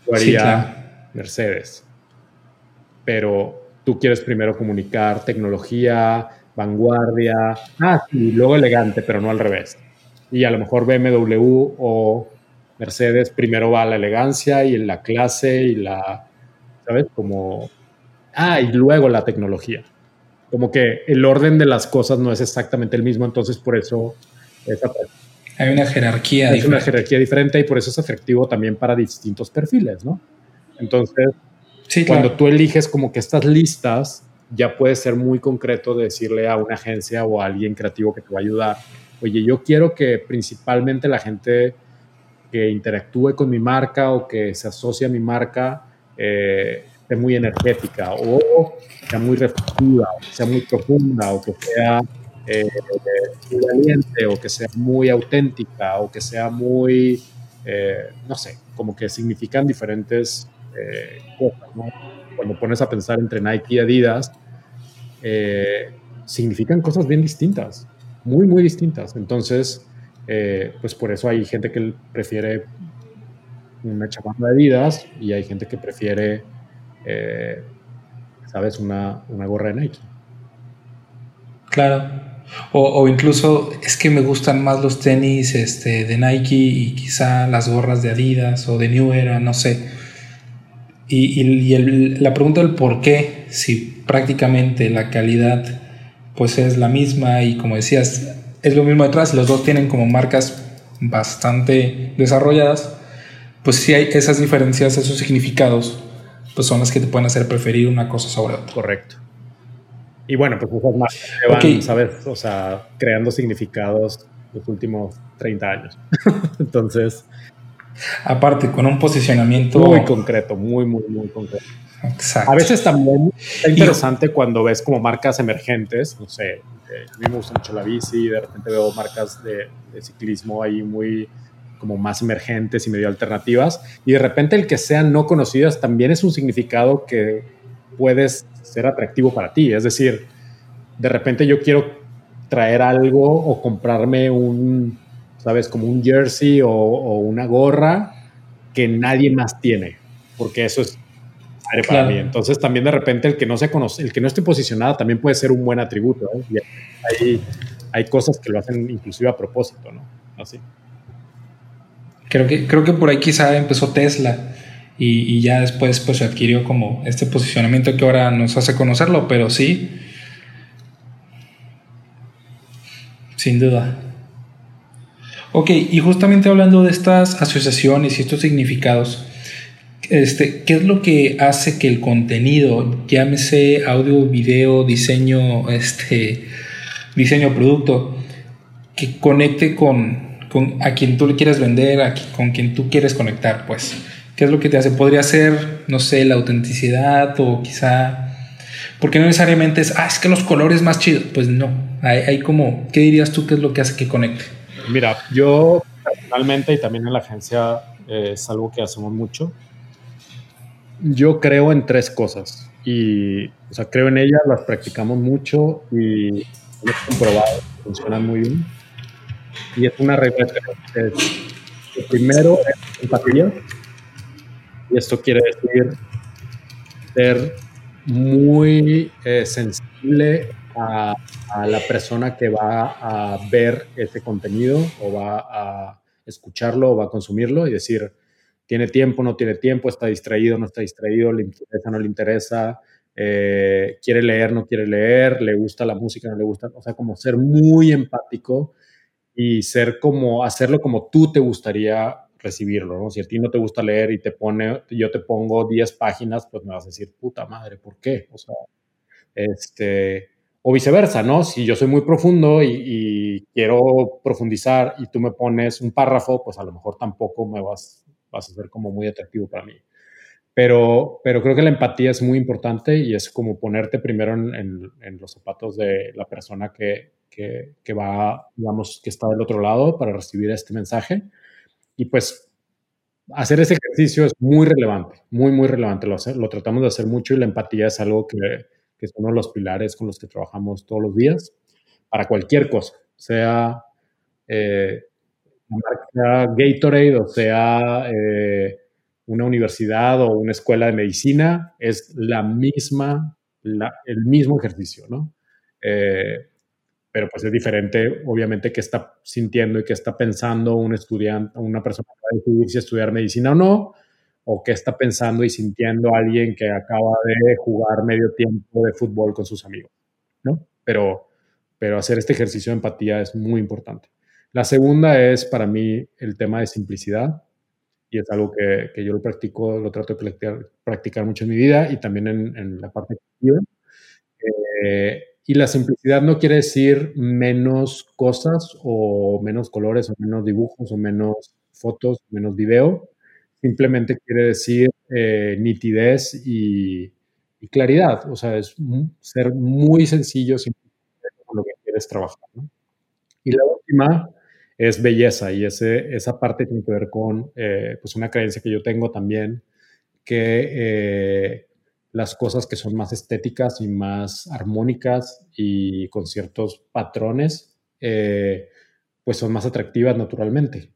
Lo haría Mercedes. Pero tú quieres primero comunicar tecnología, vanguardia, ah, sí, luego elegante, pero no al revés. Y a lo mejor BMW o Mercedes primero va a la elegancia y en la clase y la, ¿sabes? Como, ah, y luego la tecnología. Como que el orden de las cosas no es exactamente el mismo, entonces por eso es Hay una jerarquía. Hay una jerarquía diferente y por eso es efectivo también para distintos perfiles, ¿no? Entonces, sí, cuando tú eliges como que estas listas, ya puede ser muy concreto de decirle a una agencia o a alguien creativo que te va a ayudar, oye, yo quiero que principalmente la gente que interactúe con mi marca o que se asocie a mi marca eh, esté muy energética o sea muy reflexiva, o sea muy profunda o que sea eh, valiente o que sea muy auténtica o que sea muy, eh, no sé, como que significan diferentes cosas, ¿no? Cuando pones a pensar entre Nike y Adidas, eh, significan cosas bien distintas, muy, muy distintas. Entonces, eh, pues por eso hay gente que prefiere una chamarra de Adidas y hay gente que prefiere, eh, ¿sabes?, una, una, gorra de Nike. Claro. O, incluso es que me gustan más los tenis este, de Nike y quizá las gorras de Adidas o de New Era, no sé. Y, la pregunta del por qué, si prácticamente la calidad pues es la misma y como decías, es lo mismo detrás, los dos tienen como marcas bastante desarrolladas, pues si hay esas diferencias, esos significados, pues son las que te pueden hacer preferir una cosa sobre otra. Correcto. Y bueno, pues esas marcas llevan, ¿sabes? O sea, creando significados los últimos 30 años. Entonces, Aparte, con un posicionamiento muy concreto, muy, muy, muy concreto. Exacto. A veces también es interesante cuando ves como marcas emergentes, no sé, eh, a mí me gusta mucho la bici, de repente veo marcas de, ciclismo ahí muy como más emergentes y medio alternativas. Y de repente el que sean no conocidas también es un significado que puedes ser atractivo para ti. Es decir, de repente yo quiero traer algo o comprarme un, ¿sabes? Como un jersey o, una gorra que nadie más tiene, porque eso es para mí. Entonces también de repente el que no se conoce, el que no esté posicionado también puede ser un buen atributo. ¿eh? hay, hay, cosas que lo hacen inclusive a propósito, ¿no? Así. Creo que, creo que por ahí quizá empezó Tesla y, y, ya después pues se adquirió como este posicionamiento que ahora nos hace conocerlo, pero sí, sin duda. Ok, y justamente hablando de estas asociaciones y estos significados, este, ¿qué es lo que hace que el contenido, llámese audio, video, diseño, este, diseño producto, que conecte con, con a quien tú le quieres vender, a con quien tú quieres conectar, pues? ¿Qué es lo que te hace? Podría ser, no sé, la autenticidad o quizá... Porque no necesariamente es, ah, es que los colores más chidos. Pues no, hay, hay como, ¿qué dirías tú que es lo que hace que conecte? Mira, yo personalmente y también en la agencia eh, es algo que hacemos mucho. Yo creo en tres cosas y, o sea, creo en ellas, las practicamos mucho y hemos comprobado que funcionan muy bien. Y es una regla que es, primero es empatía y esto quiere decir ser muy eh, sensible a, la persona que va a ver ese contenido o va a escucharlo o va a consumirlo y decir, tiene tiempo, no tiene tiempo, está distraído, no está distraído, le interesa, no le interesa, eh, quiere leer, no quiere leer, le gusta la música, no le gusta, o sea, como ser muy empático y ser como, hacerlo como tú te gustaría recibirlo, ¿no? Si a ti no te gusta leer y te pone, yo te pongo 10 páginas, pues me vas a decir, puta madre, ¿por qué? O sea, este, o viceversa, ¿no? Si yo soy muy profundo y, quiero profundizar y tú me pones un párrafo, pues a lo mejor tampoco me vas, vas a ser como muy atractivo para mí. Pero, pero creo que la empatía es muy importante y es como ponerte primero en, los zapatos de la persona que, que, que, va, digamos, que está del otro lado para recibir este mensaje. Y pues hacer ese ejercicio es muy relevante, muy, muy relevante. Lo, lo tratamos de hacer mucho y la empatía es algo que, que es uno de los pilares con los que trabajamos todos los días, para cualquier cosa, sea eh, marca Gatorade o sea eh, una universidad o una escuela de medicina, es la misma, el mismo ejercicio, ¿no? Eh, pero pues es diferente, obviamente, que está sintiendo y que está pensando un estudiante, una persona que va a decidir si estudiar medicina o no, o qué está pensando y sintiendo alguien que acaba de jugar medio tiempo de fútbol con sus amigos, ¿no? Pero, pero hacer este ejercicio de empatía es muy importante. La segunda es para mí el tema de simplicidad y es algo que, que yo lo practico, lo trato de practicar, practicar mucho en mi vida y también en, en la parte creativa. Eh, y la simplicidad no quiere decir menos cosas o menos colores o menos dibujos o menos fotos, menos video, simplemente quiere decir eh, nitidez y, claridad. O sea, es ser muy sencillo con lo que quieres trabajar. Y la última es belleza y ese, esa parte tiene que ver con eh, pues una creencia que yo tengo también, que eh, las cosas que son más estéticas y más armónicas y con ciertos patrones, pues son más atractivas naturalmente.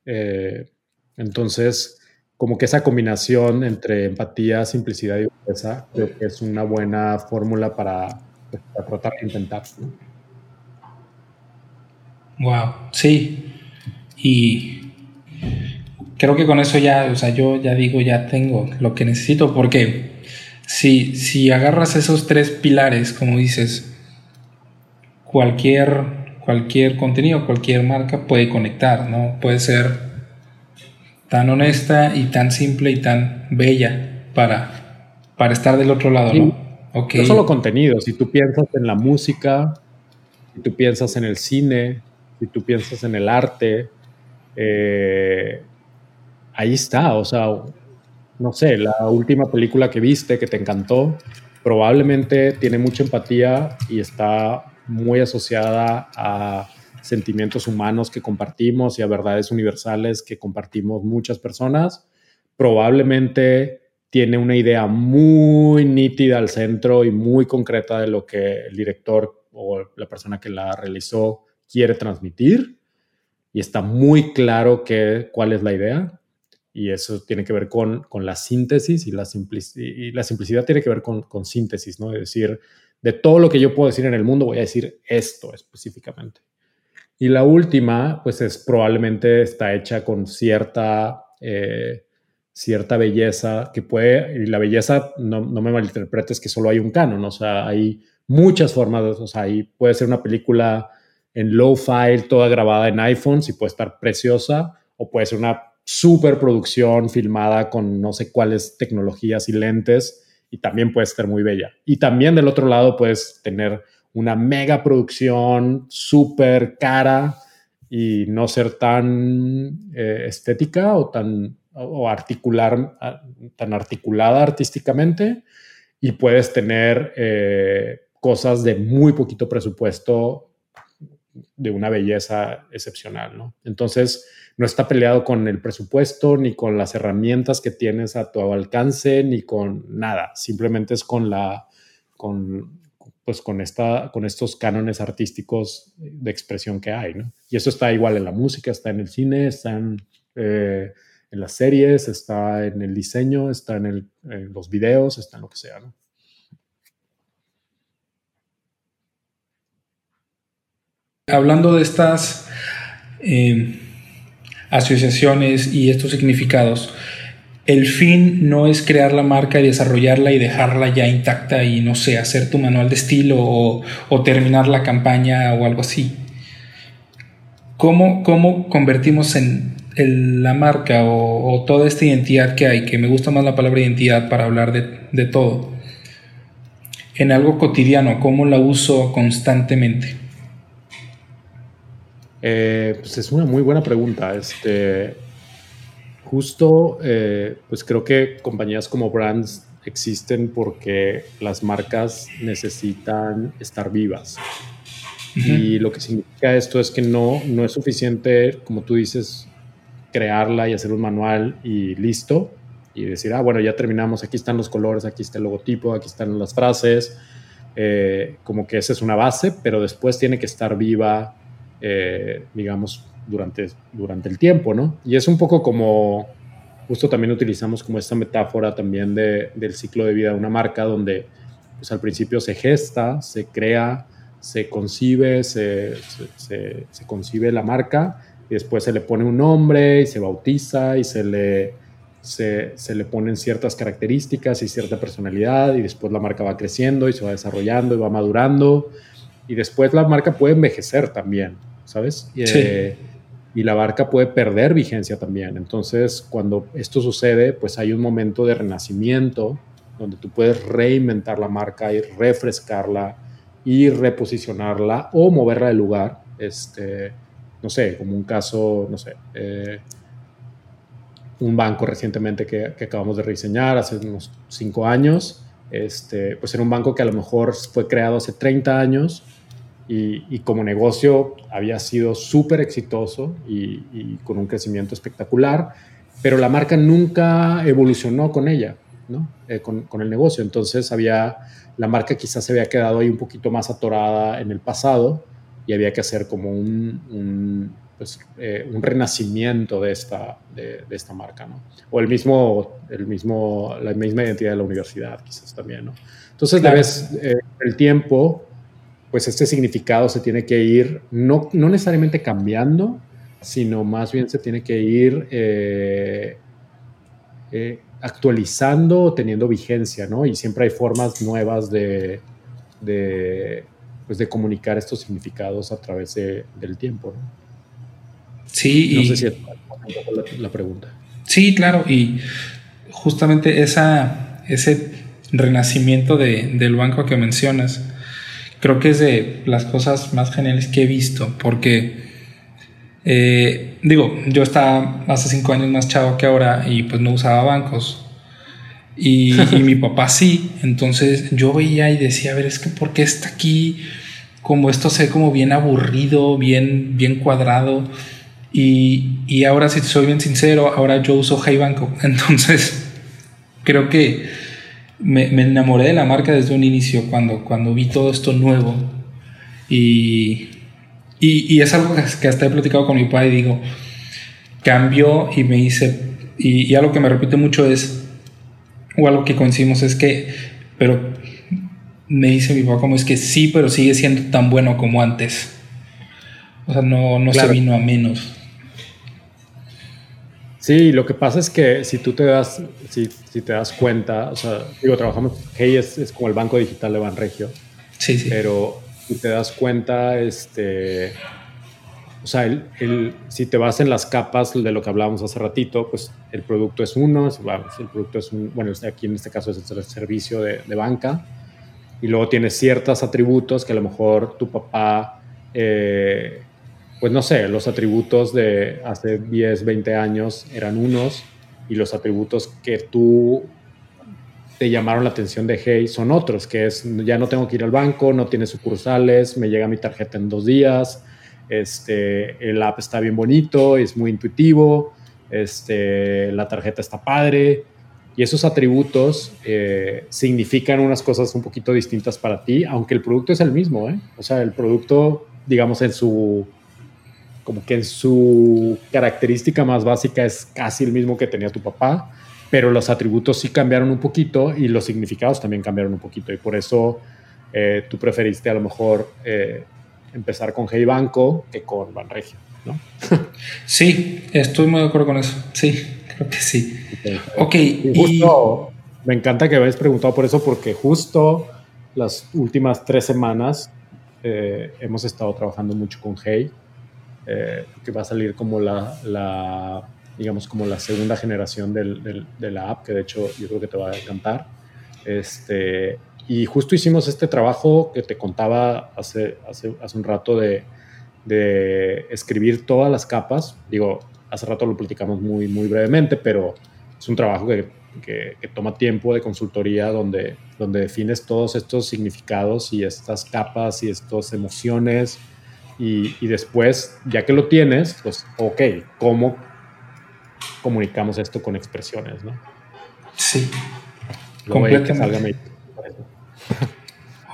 entonces, como que esa combinación entre empatía, simplicidad y belleza creo que es una buena fórmula para, pues, tratar de intentar. Wow, sí. Y creo que con eso ya, o sea, yo ya digo, ya tengo lo que necesito, porque si, si agarras esos tres pilares, como dices, cualquier, cualquier contenido, cualquier marca puede conectar, ¿no? Puede ser tan honesta y tan simple y tan bella para, para estar del otro lado, ¿no? Okay. No solo contenido, si tú piensas en la música, si tú piensas en el cine, si tú piensas en el arte, eh, ahí está, o sea, no sé, la última película que viste que te encantó, probablemente tiene mucha empatía y está muy asociada a sentimientos humanos que compartimos y a verdades universales que compartimos muchas personas, probablemente tiene una idea muy nítida al centro y muy concreta de lo que el director o la persona que la realizó quiere transmitir. Y está muy claro que, cuál es la idea y eso tiene que ver con, con la síntesis y la, y la simplicidad tiene que ver con, con, síntesis, ¿no? Es decir, de todo lo que yo puedo decir en el mundo voy a decir esto específicamente. Y la última, pues es probablemente está hecha con cierta, eh, cierta belleza que puede, y la belleza, no, no me malinterpretes que solo hay un canon, o sea, hay muchas formas, de, o sea, ahí puede ser una película en low file, toda grabada en iPhones y puede estar preciosa, o puede ser una superproducción filmada con no sé cuáles tecnologías y lentes y también puede estar muy bella. Y también del otro lado puedes tener una mega producción súper cara y no ser tan eh, estética o tan o articular, tan articulada artísticamente y puedes tener eh, cosas de muy poquito presupuesto de una belleza excepcional, ¿no? Entonces, no está peleado con el presupuesto, ni con las herramientas que tienes a tu alcance, ni con nada. Simplemente es con la, con, pues con, esta, con estos cánones artísticos de expresión que hay, ¿no? Y eso está igual en la música, está en el cine, está en, eh, las series, está en el diseño, está en, los videos, está en lo que sea, ¿no? Hablando de estas eh, asociaciones y estos significados, el fin no es crear la marca y desarrollarla y dejarla ya intacta y no sé, hacer tu manual de estilo o, terminar la campaña o algo así. ¿Cómo, cómo convertimos en, la marca o, toda esta identidad que hay, que me gusta más la palabra identidad para hablar de, de todo, en algo cotidiano? ¿Cómo la uso constantemente? Eh, pues es una muy buena pregunta. Este, justo, eh, pues creo que compañías como Brands existen porque las marcas necesitan estar vivas. Y lo que significa esto es que no, no es suficiente, como tú dices, crearla y hacer un manual y listo. Y decir, ah, bueno, ya terminamos, aquí están los colores, aquí está el logotipo, aquí están las frases. Eh, como que esa es una base, pero después tiene que estar viva eh, digamos, durante, durante el tiempo, ¿no? Y es un poco como, justo también utilizamos como esta metáfora también de, del ciclo de vida de una marca, donde pues al principio se gesta, se crea, se concibe, se, se, se, concibe la marca y después se le pone un nombre y se bautiza y se le, se, se, le ponen ciertas características y cierta personalidad y después la marca va creciendo y se va desarrollando y va madurando y después la marca puede envejecer también, ¿sabes? Eh, y la marca puede perder vigencia también. Entonces, cuando esto sucede, pues hay un momento de renacimiento donde tú puedes reinventar la marca y refrescarla y reposicionarla o moverla de lugar. Este, no sé, como un caso, no sé, eh, un banco recientemente que, que, acabamos de rediseñar hace unos cinco años. Este, pues era un banco que a lo mejor fue creado hace 30 años y, como negocio había sido súper exitoso y, con un crecimiento espectacular, pero la marca nunca evolucionó con ella, ¿no? Eh, con, el negocio. Entonces había, la marca quizás se había quedado ahí un poquito más atorada en el pasado y había que hacer como un, pues, eh, un renacimiento de esta, de, de, esta marca, ¿no? O el mismo, el mismo, la misma identidad de la universidad quizás también, ¿no? Entonces, claro. vez, eh, el tiempo pues este significado se tiene que ir, no, no necesariamente cambiando, sino más bien se tiene que ir eh, eh, actualizando o teniendo vigencia, ¿no? Y siempre hay formas nuevas de, de, pues de comunicar estos significados a través de, del tiempo, ¿no? Sí. No y, sé si la, la, pregunta. Sí, claro, y justamente esa, ese renacimiento de, del banco que mencionas, creo que es de las cosas más geniales que he visto, porque, eh, digo, yo estaba hace cinco años más chavo que ahora y pues no usaba bancos. Y, y, mi papá sí, entonces yo veía y decía, a ver, es que ¿por qué está aquí como esto se ve como bien aburrido, bien, bien cuadrado. Y, y ahora, si soy bien sincero, ahora yo uso Hey Banco. Entonces, creo que me, me, enamoré de la marca desde un inicio cuando, cuando vi todo esto nuevo. Y, y, y es algo que, que, hasta he platicado con mi padre y digo, cambió y me hice, y, y algo que me repite mucho es, o algo que coincidimos es que, pero me dice mi papá como es que sí, pero sigue siendo tan bueno como antes. O sea, no, no claro. se vino a menos. Sí, lo que pasa es que si tú te das, si, si te das cuenta, o sea, digo, trabajamos, Hey es, es, como el banco digital de Banregio. Sí, sí. Pero si te das cuenta, este, o sea, el, el, si te vas en las capas de lo que hablábamos hace ratito, pues el producto es uno, el producto es un, bueno, aquí en este caso es el servicio de, de banca, y luego tienes ciertos atributos que a lo mejor tu papá, eh, pues no sé, los atributos de hace 10, 20 años eran unos y los atributos que tú te llamaron la atención de Hey son otros, que es ya no tengo que ir al banco, no tiene sucursales, me llega mi tarjeta en dos días, este, el app está bien bonito, es muy intuitivo, este, la tarjeta está padre, y esos atributos eh, significan unas cosas un poquito distintas para ti, aunque el producto es el mismo, ¿eh? O sea, el producto, digamos, en su, como que en su característica más básica es casi el mismo que tenía tu papá, pero los atributos sí cambiaron un poquito y los significados también cambiaron un poquito. Y por eso eh, tú preferiste a lo mejor eh, empezar con Hey Banco que con Banregio, ¿no? Sí, estoy muy de acuerdo con eso. Sí, creo que sí. Ok. Y justo, y... me encanta que hayas preguntado por eso, porque justo las últimas tres semanas eh, hemos estado trabajando mucho con Hey, eh, que va a salir como la, la, digamos, como la segunda generación del, del, de la app, que de hecho yo creo que te va a encantar. Este, y justo hicimos este trabajo que te contaba hace, hace, hace un rato de, de escribir todas las capas. Digo, hace rato lo platicamos muy, muy brevemente, pero es un trabajo que, que, que, toma tiempo de consultoría donde, donde defines todos estos significados y estas capas y estas emociones y, y, después, ya que lo tienes, pues, ok, ¿cómo comunicamos esto con expresiones? ¿no? Sí, Luego completamente.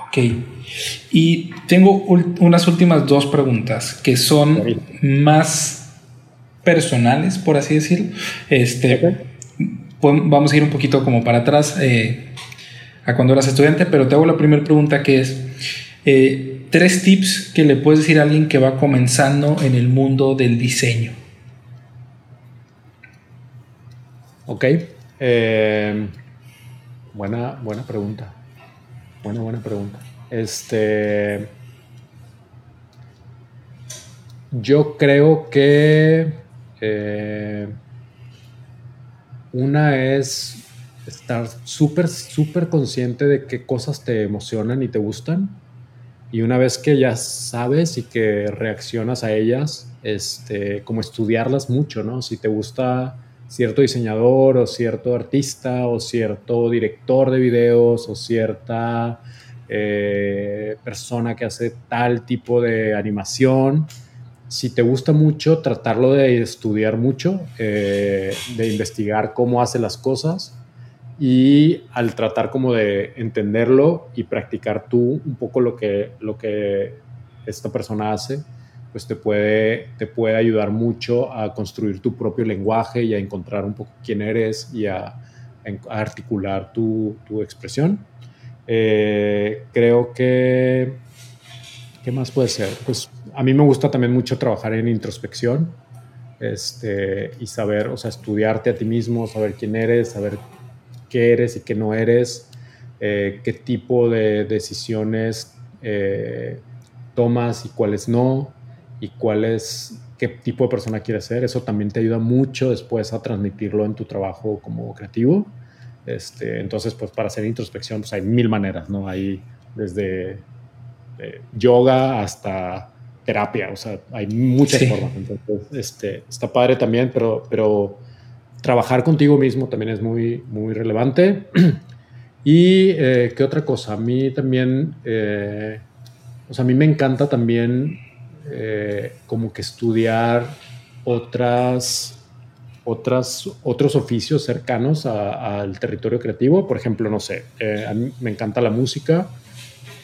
ok, y tengo unas últimas dos preguntas que son más personales, por así decirlo. Este, okay vamos a ir un poquito como para atrás eh, a cuando eras estudiante, pero te hago la primera pregunta que es, eh, tres tips que le puedes decir a alguien que va comenzando en el mundo del diseño. Ok, eh, buena, buena pregunta. Buena, buena pregunta. Este, yo creo que eh, una es estar súper, súper consciente de qué cosas te emocionan y te gustan. Y una vez que ya sabes y que reaccionas a ellas, este, como estudiarlas mucho, ¿no? Si te gusta cierto diseñador o cierto artista o cierto director de videos o cierta eh, persona que hace tal tipo de animación, si te gusta mucho, tratarlo de estudiar mucho, eh, de investigar cómo hace las cosas y al tratar como de entenderlo y practicar tú un poco lo que, lo que esta persona hace, pues te puede, te puede ayudar mucho a construir tu propio lenguaje y a encontrar un poco quién eres y a, a articular tu, tu expresión. Eh, creo que, ¿qué más puede ser? Pues a mí me gusta también mucho trabajar en introspección este, y saber, o sea, estudiarte a ti mismo, saber quién eres, saber qué eres y qué no eres, eh, qué tipo de decisiones eh, tomas y cuáles no, y cuáles, qué tipo de persona quieres ser. Eso también te ayuda mucho después a transmitirlo en tu trabajo como creativo. Este, entonces, pues para hacer introspección, pues hay mil maneras, ¿no? Hay desde eh, yoga hasta terapia, o sea, hay muchas sí. formas. Entonces, este, está padre también, pero, pero trabajar contigo mismo también es muy, muy relevante. y eh, qué otra cosa, a mí también, eh, o sea, a mí me encanta también eh, como que estudiar otras, otras, otros oficios cercanos al territorio creativo. Por ejemplo, no sé, a mí me encanta la música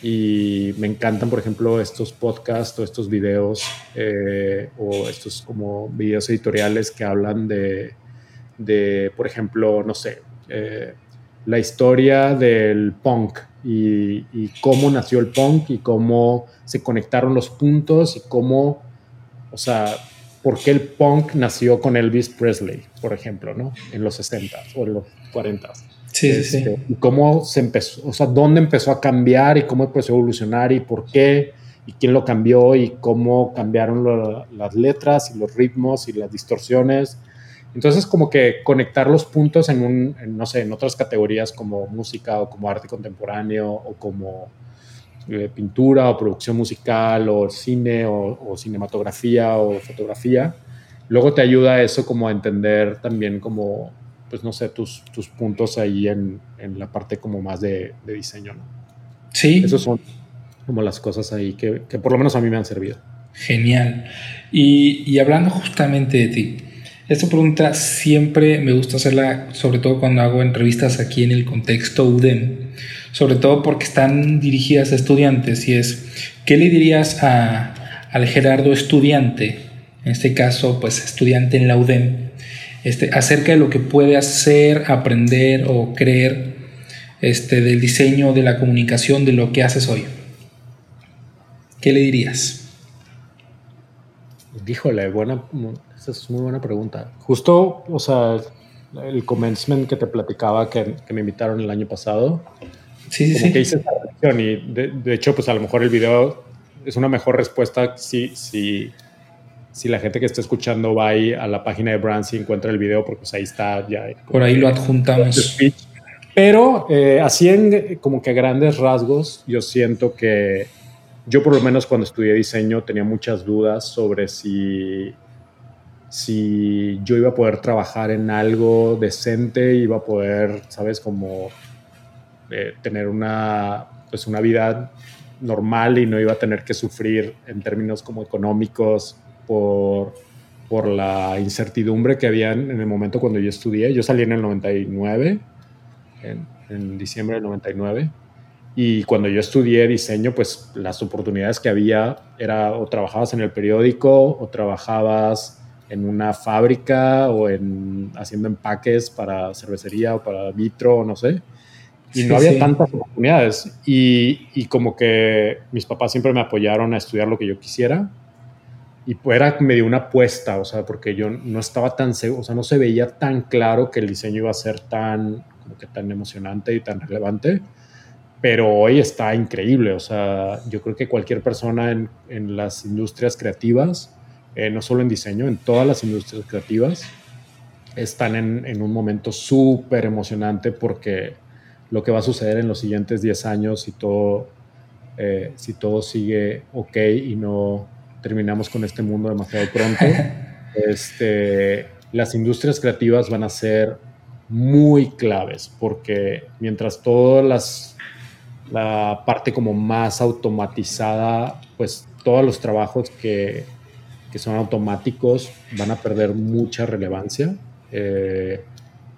y me encantan, por ejemplo, estos podcasts o estos videos o estos como videos editoriales que hablan de, de por ejemplo, no sé, la historia del punk y, cómo nació el punk y cómo se conectaron los puntos y cómo, o sea, por qué el punk nació con Elvis Presley, por ejemplo, ¿no? En los 60 o en los 40. Sí, sí, sí. Este, y cómo se empezó, o sea, dónde empezó a cambiar y cómo empezó a evolucionar y por qué y quién lo cambió y cómo cambiaron las letras y los ritmos y las distorsiones entonces, como que conectar los puntos en un, no sé, en otras categorías como música o como arte contemporáneo o como eh, pintura o producción musical o cine o, cinematografía o fotografía, luego te ayuda eso como a entender también como, pues no sé, tus, tus puntos ahí en, en la parte como más de, de diseño, ¿no? Sí. Esas son como las cosas ahí que, que, por lo menos a mí me han servido. Genial. Y, y hablando justamente de ti, esta pregunta siempre me gusta hacerla, sobre todo cuando hago entrevistas aquí en el contexto UDEM, sobre todo porque están dirigidas a estudiantes y es, ¿qué le dirías a, al Gerardo estudiante, en este caso, pues estudiante en la UDEM, este, acerca de lo que puede hacer, aprender o creer este, del diseño, de la comunicación, de lo que haces hoy? ¿Qué le dirías? Díjole, buena, esa es muy buena pregunta. Justo, o sea, el commencement que te platicaba que, me invitaron el año pasado. Sí, sí, sí. Que hice esa reacción y de, hecho, pues a lo mejor el video es una mejor respuesta si, si, si la gente que está escuchando va ahí a la página de Brands y encuentra el video, porque pues ahí está ya. Por ahí lo adjuntamos. Pero eh, así en como que a grandes rasgos, yo siento que yo por lo menos cuando estudié diseño tenía muchas dudas sobre si si yo iba a poder trabajar en algo decente, iba a poder, ¿sabes? Como eh, tener una, pues una vida normal y no iba a tener que sufrir en términos como económicos por, por la incertidumbre que había en, el momento cuando yo estudié. Yo salí en el 99, en, en diciembre del 99. Y cuando yo estudié diseño, pues las oportunidades que había era o trabajabas en el periódico o trabajabas en una fábrica o en haciendo empaques para cervecería o para vitro o no sé. Y no había tantas oportunidades. Y, y, como que mis papás siempre me apoyaron a estudiar lo que yo quisiera. Y pues era medio una apuesta, o sea, porque yo no estaba tan seguro, o sea, no se veía tan claro que el diseño iba a ser tan, como que tan emocionante y tan relevante. Pero hoy está increíble, o sea, yo creo que cualquier persona en, en las industrias creativas eh, no solo en diseño, en todas las industrias creativas, están en, un momento súper emocionante porque lo que va a suceder en los siguientes 10 años, si todo, eh, si todo sigue ok y no terminamos con este mundo demasiado pronto, este, las industrias creativas van a ser muy claves porque mientras todas las la parte como más automatizada, pues todos los trabajos que que son automáticos van a perder mucha relevancia eh,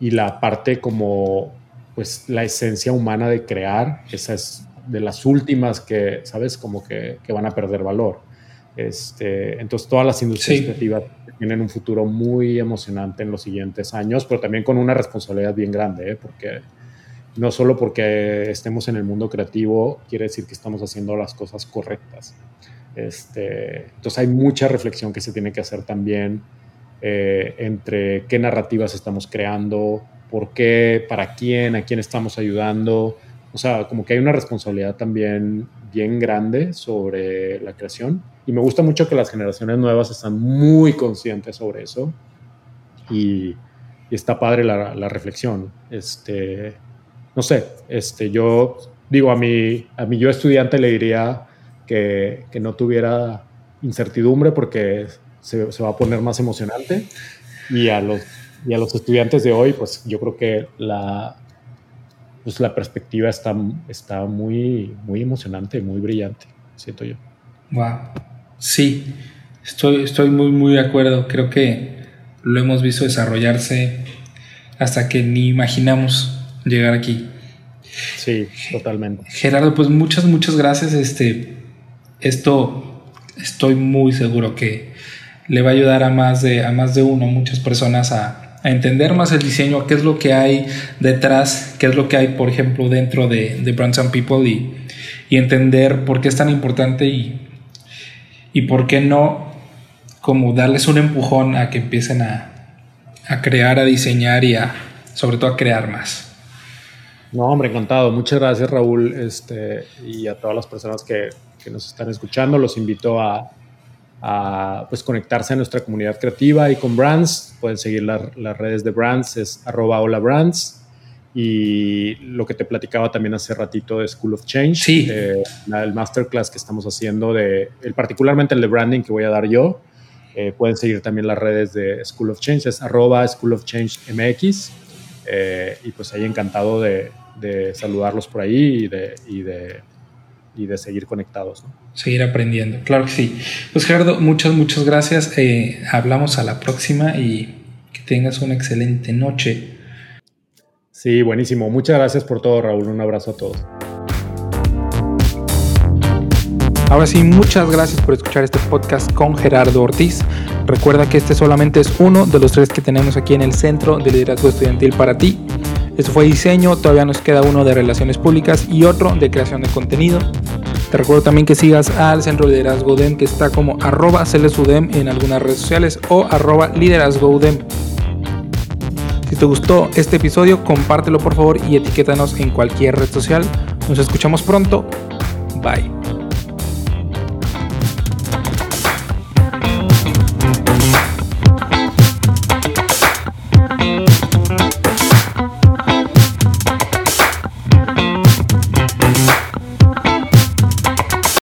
y la parte como pues la esencia humana de crear, esa es de las últimas que, ¿sabes? Como que, que van a perder valor. Este, entonces todas las industrias creativas tienen un futuro muy emocionante en los siguientes años, pero también con una responsabilidad bien grande, ¿eh? porque no solo porque estemos en el mundo creativo quiere decir que estamos haciendo las cosas correctas. Este, entonces hay mucha reflexión que se tiene que hacer también eh, entre qué narrativas estamos creando, por qué, para quién, a quién estamos ayudando. O sea, como que hay una responsabilidad también bien grande sobre la creación. Y me gusta mucho que las generaciones nuevas están muy conscientes sobre eso. Y, está padre la, la, reflexión. Este, no sé, este, yo digo a mi, a mi yo estudiante le diría que, no tuviera incertidumbre porque se, va a poner más emocionante. Y a, los, y a los estudiantes de hoy, pues yo creo que la, pues la perspectiva está, está muy, muy emocionante, muy brillante. siento yo. Wow. Sí, estoy, estoy muy, muy de acuerdo. Creo que lo hemos visto desarrollarse hasta que ni imaginamos llegar aquí. Sí, totalmente. Gerardo, pues muchas, muchas gracias. Este, esto estoy muy seguro que le va a ayudar a más de, a más de uno, muchas personas a, entender más el diseño, qué es lo que hay detrás, qué es lo que hay, por ejemplo, dentro de, de Brands and People y, y entender por qué es tan importante y, y por qué no como darles un empujón a que empiecen a, a crear, a diseñar y a, sobre todo a crear más. No, hombre, encantado. Muchas gracias, Raúl, este, y a todas las personas que, que nos están escuchando. Los invito a, a pues, conectarse a nuestra comunidad creativa y con Brands. Pueden seguir las redes de Brands, es arroba hola Brands. Y lo que te platicaba también hace ratito de School of Change, sí. eh, el masterclass que estamos haciendo, de, el, particularmente el de branding que voy a dar yo. Eh, pueden seguir también las redes de School of Change, es arroba School of Change MX. Eh, y pues ahí encantado de, de saludarlos por ahí y de, y de, y de seguir conectados. ¿no? Seguir aprendiendo, claro que sí. Pues Gerardo, muchas, muchas gracias. Eh, hablamos a la próxima y que tengas una excelente noche. Sí, buenísimo. Muchas gracias por todo, Raúl. Un abrazo a todos. Ahora sí, muchas gracias por escuchar este podcast con Gerardo Ortiz. Recuerda que este solamente es uno de los tres que tenemos aquí en el Centro de Liderazgo Estudiantil para ti. Esto fue diseño, todavía nos queda uno de relaciones públicas y otro de creación de contenido. Te recuerdo también que sigas al Centro de Liderazgo UDEM que está como arroba CLSUDEM en algunas redes sociales o arroba liderazgo UDEM. Si te gustó este episodio, compártelo por favor y etiquétanos en cualquier red social. Nos escuchamos pronto. Bye.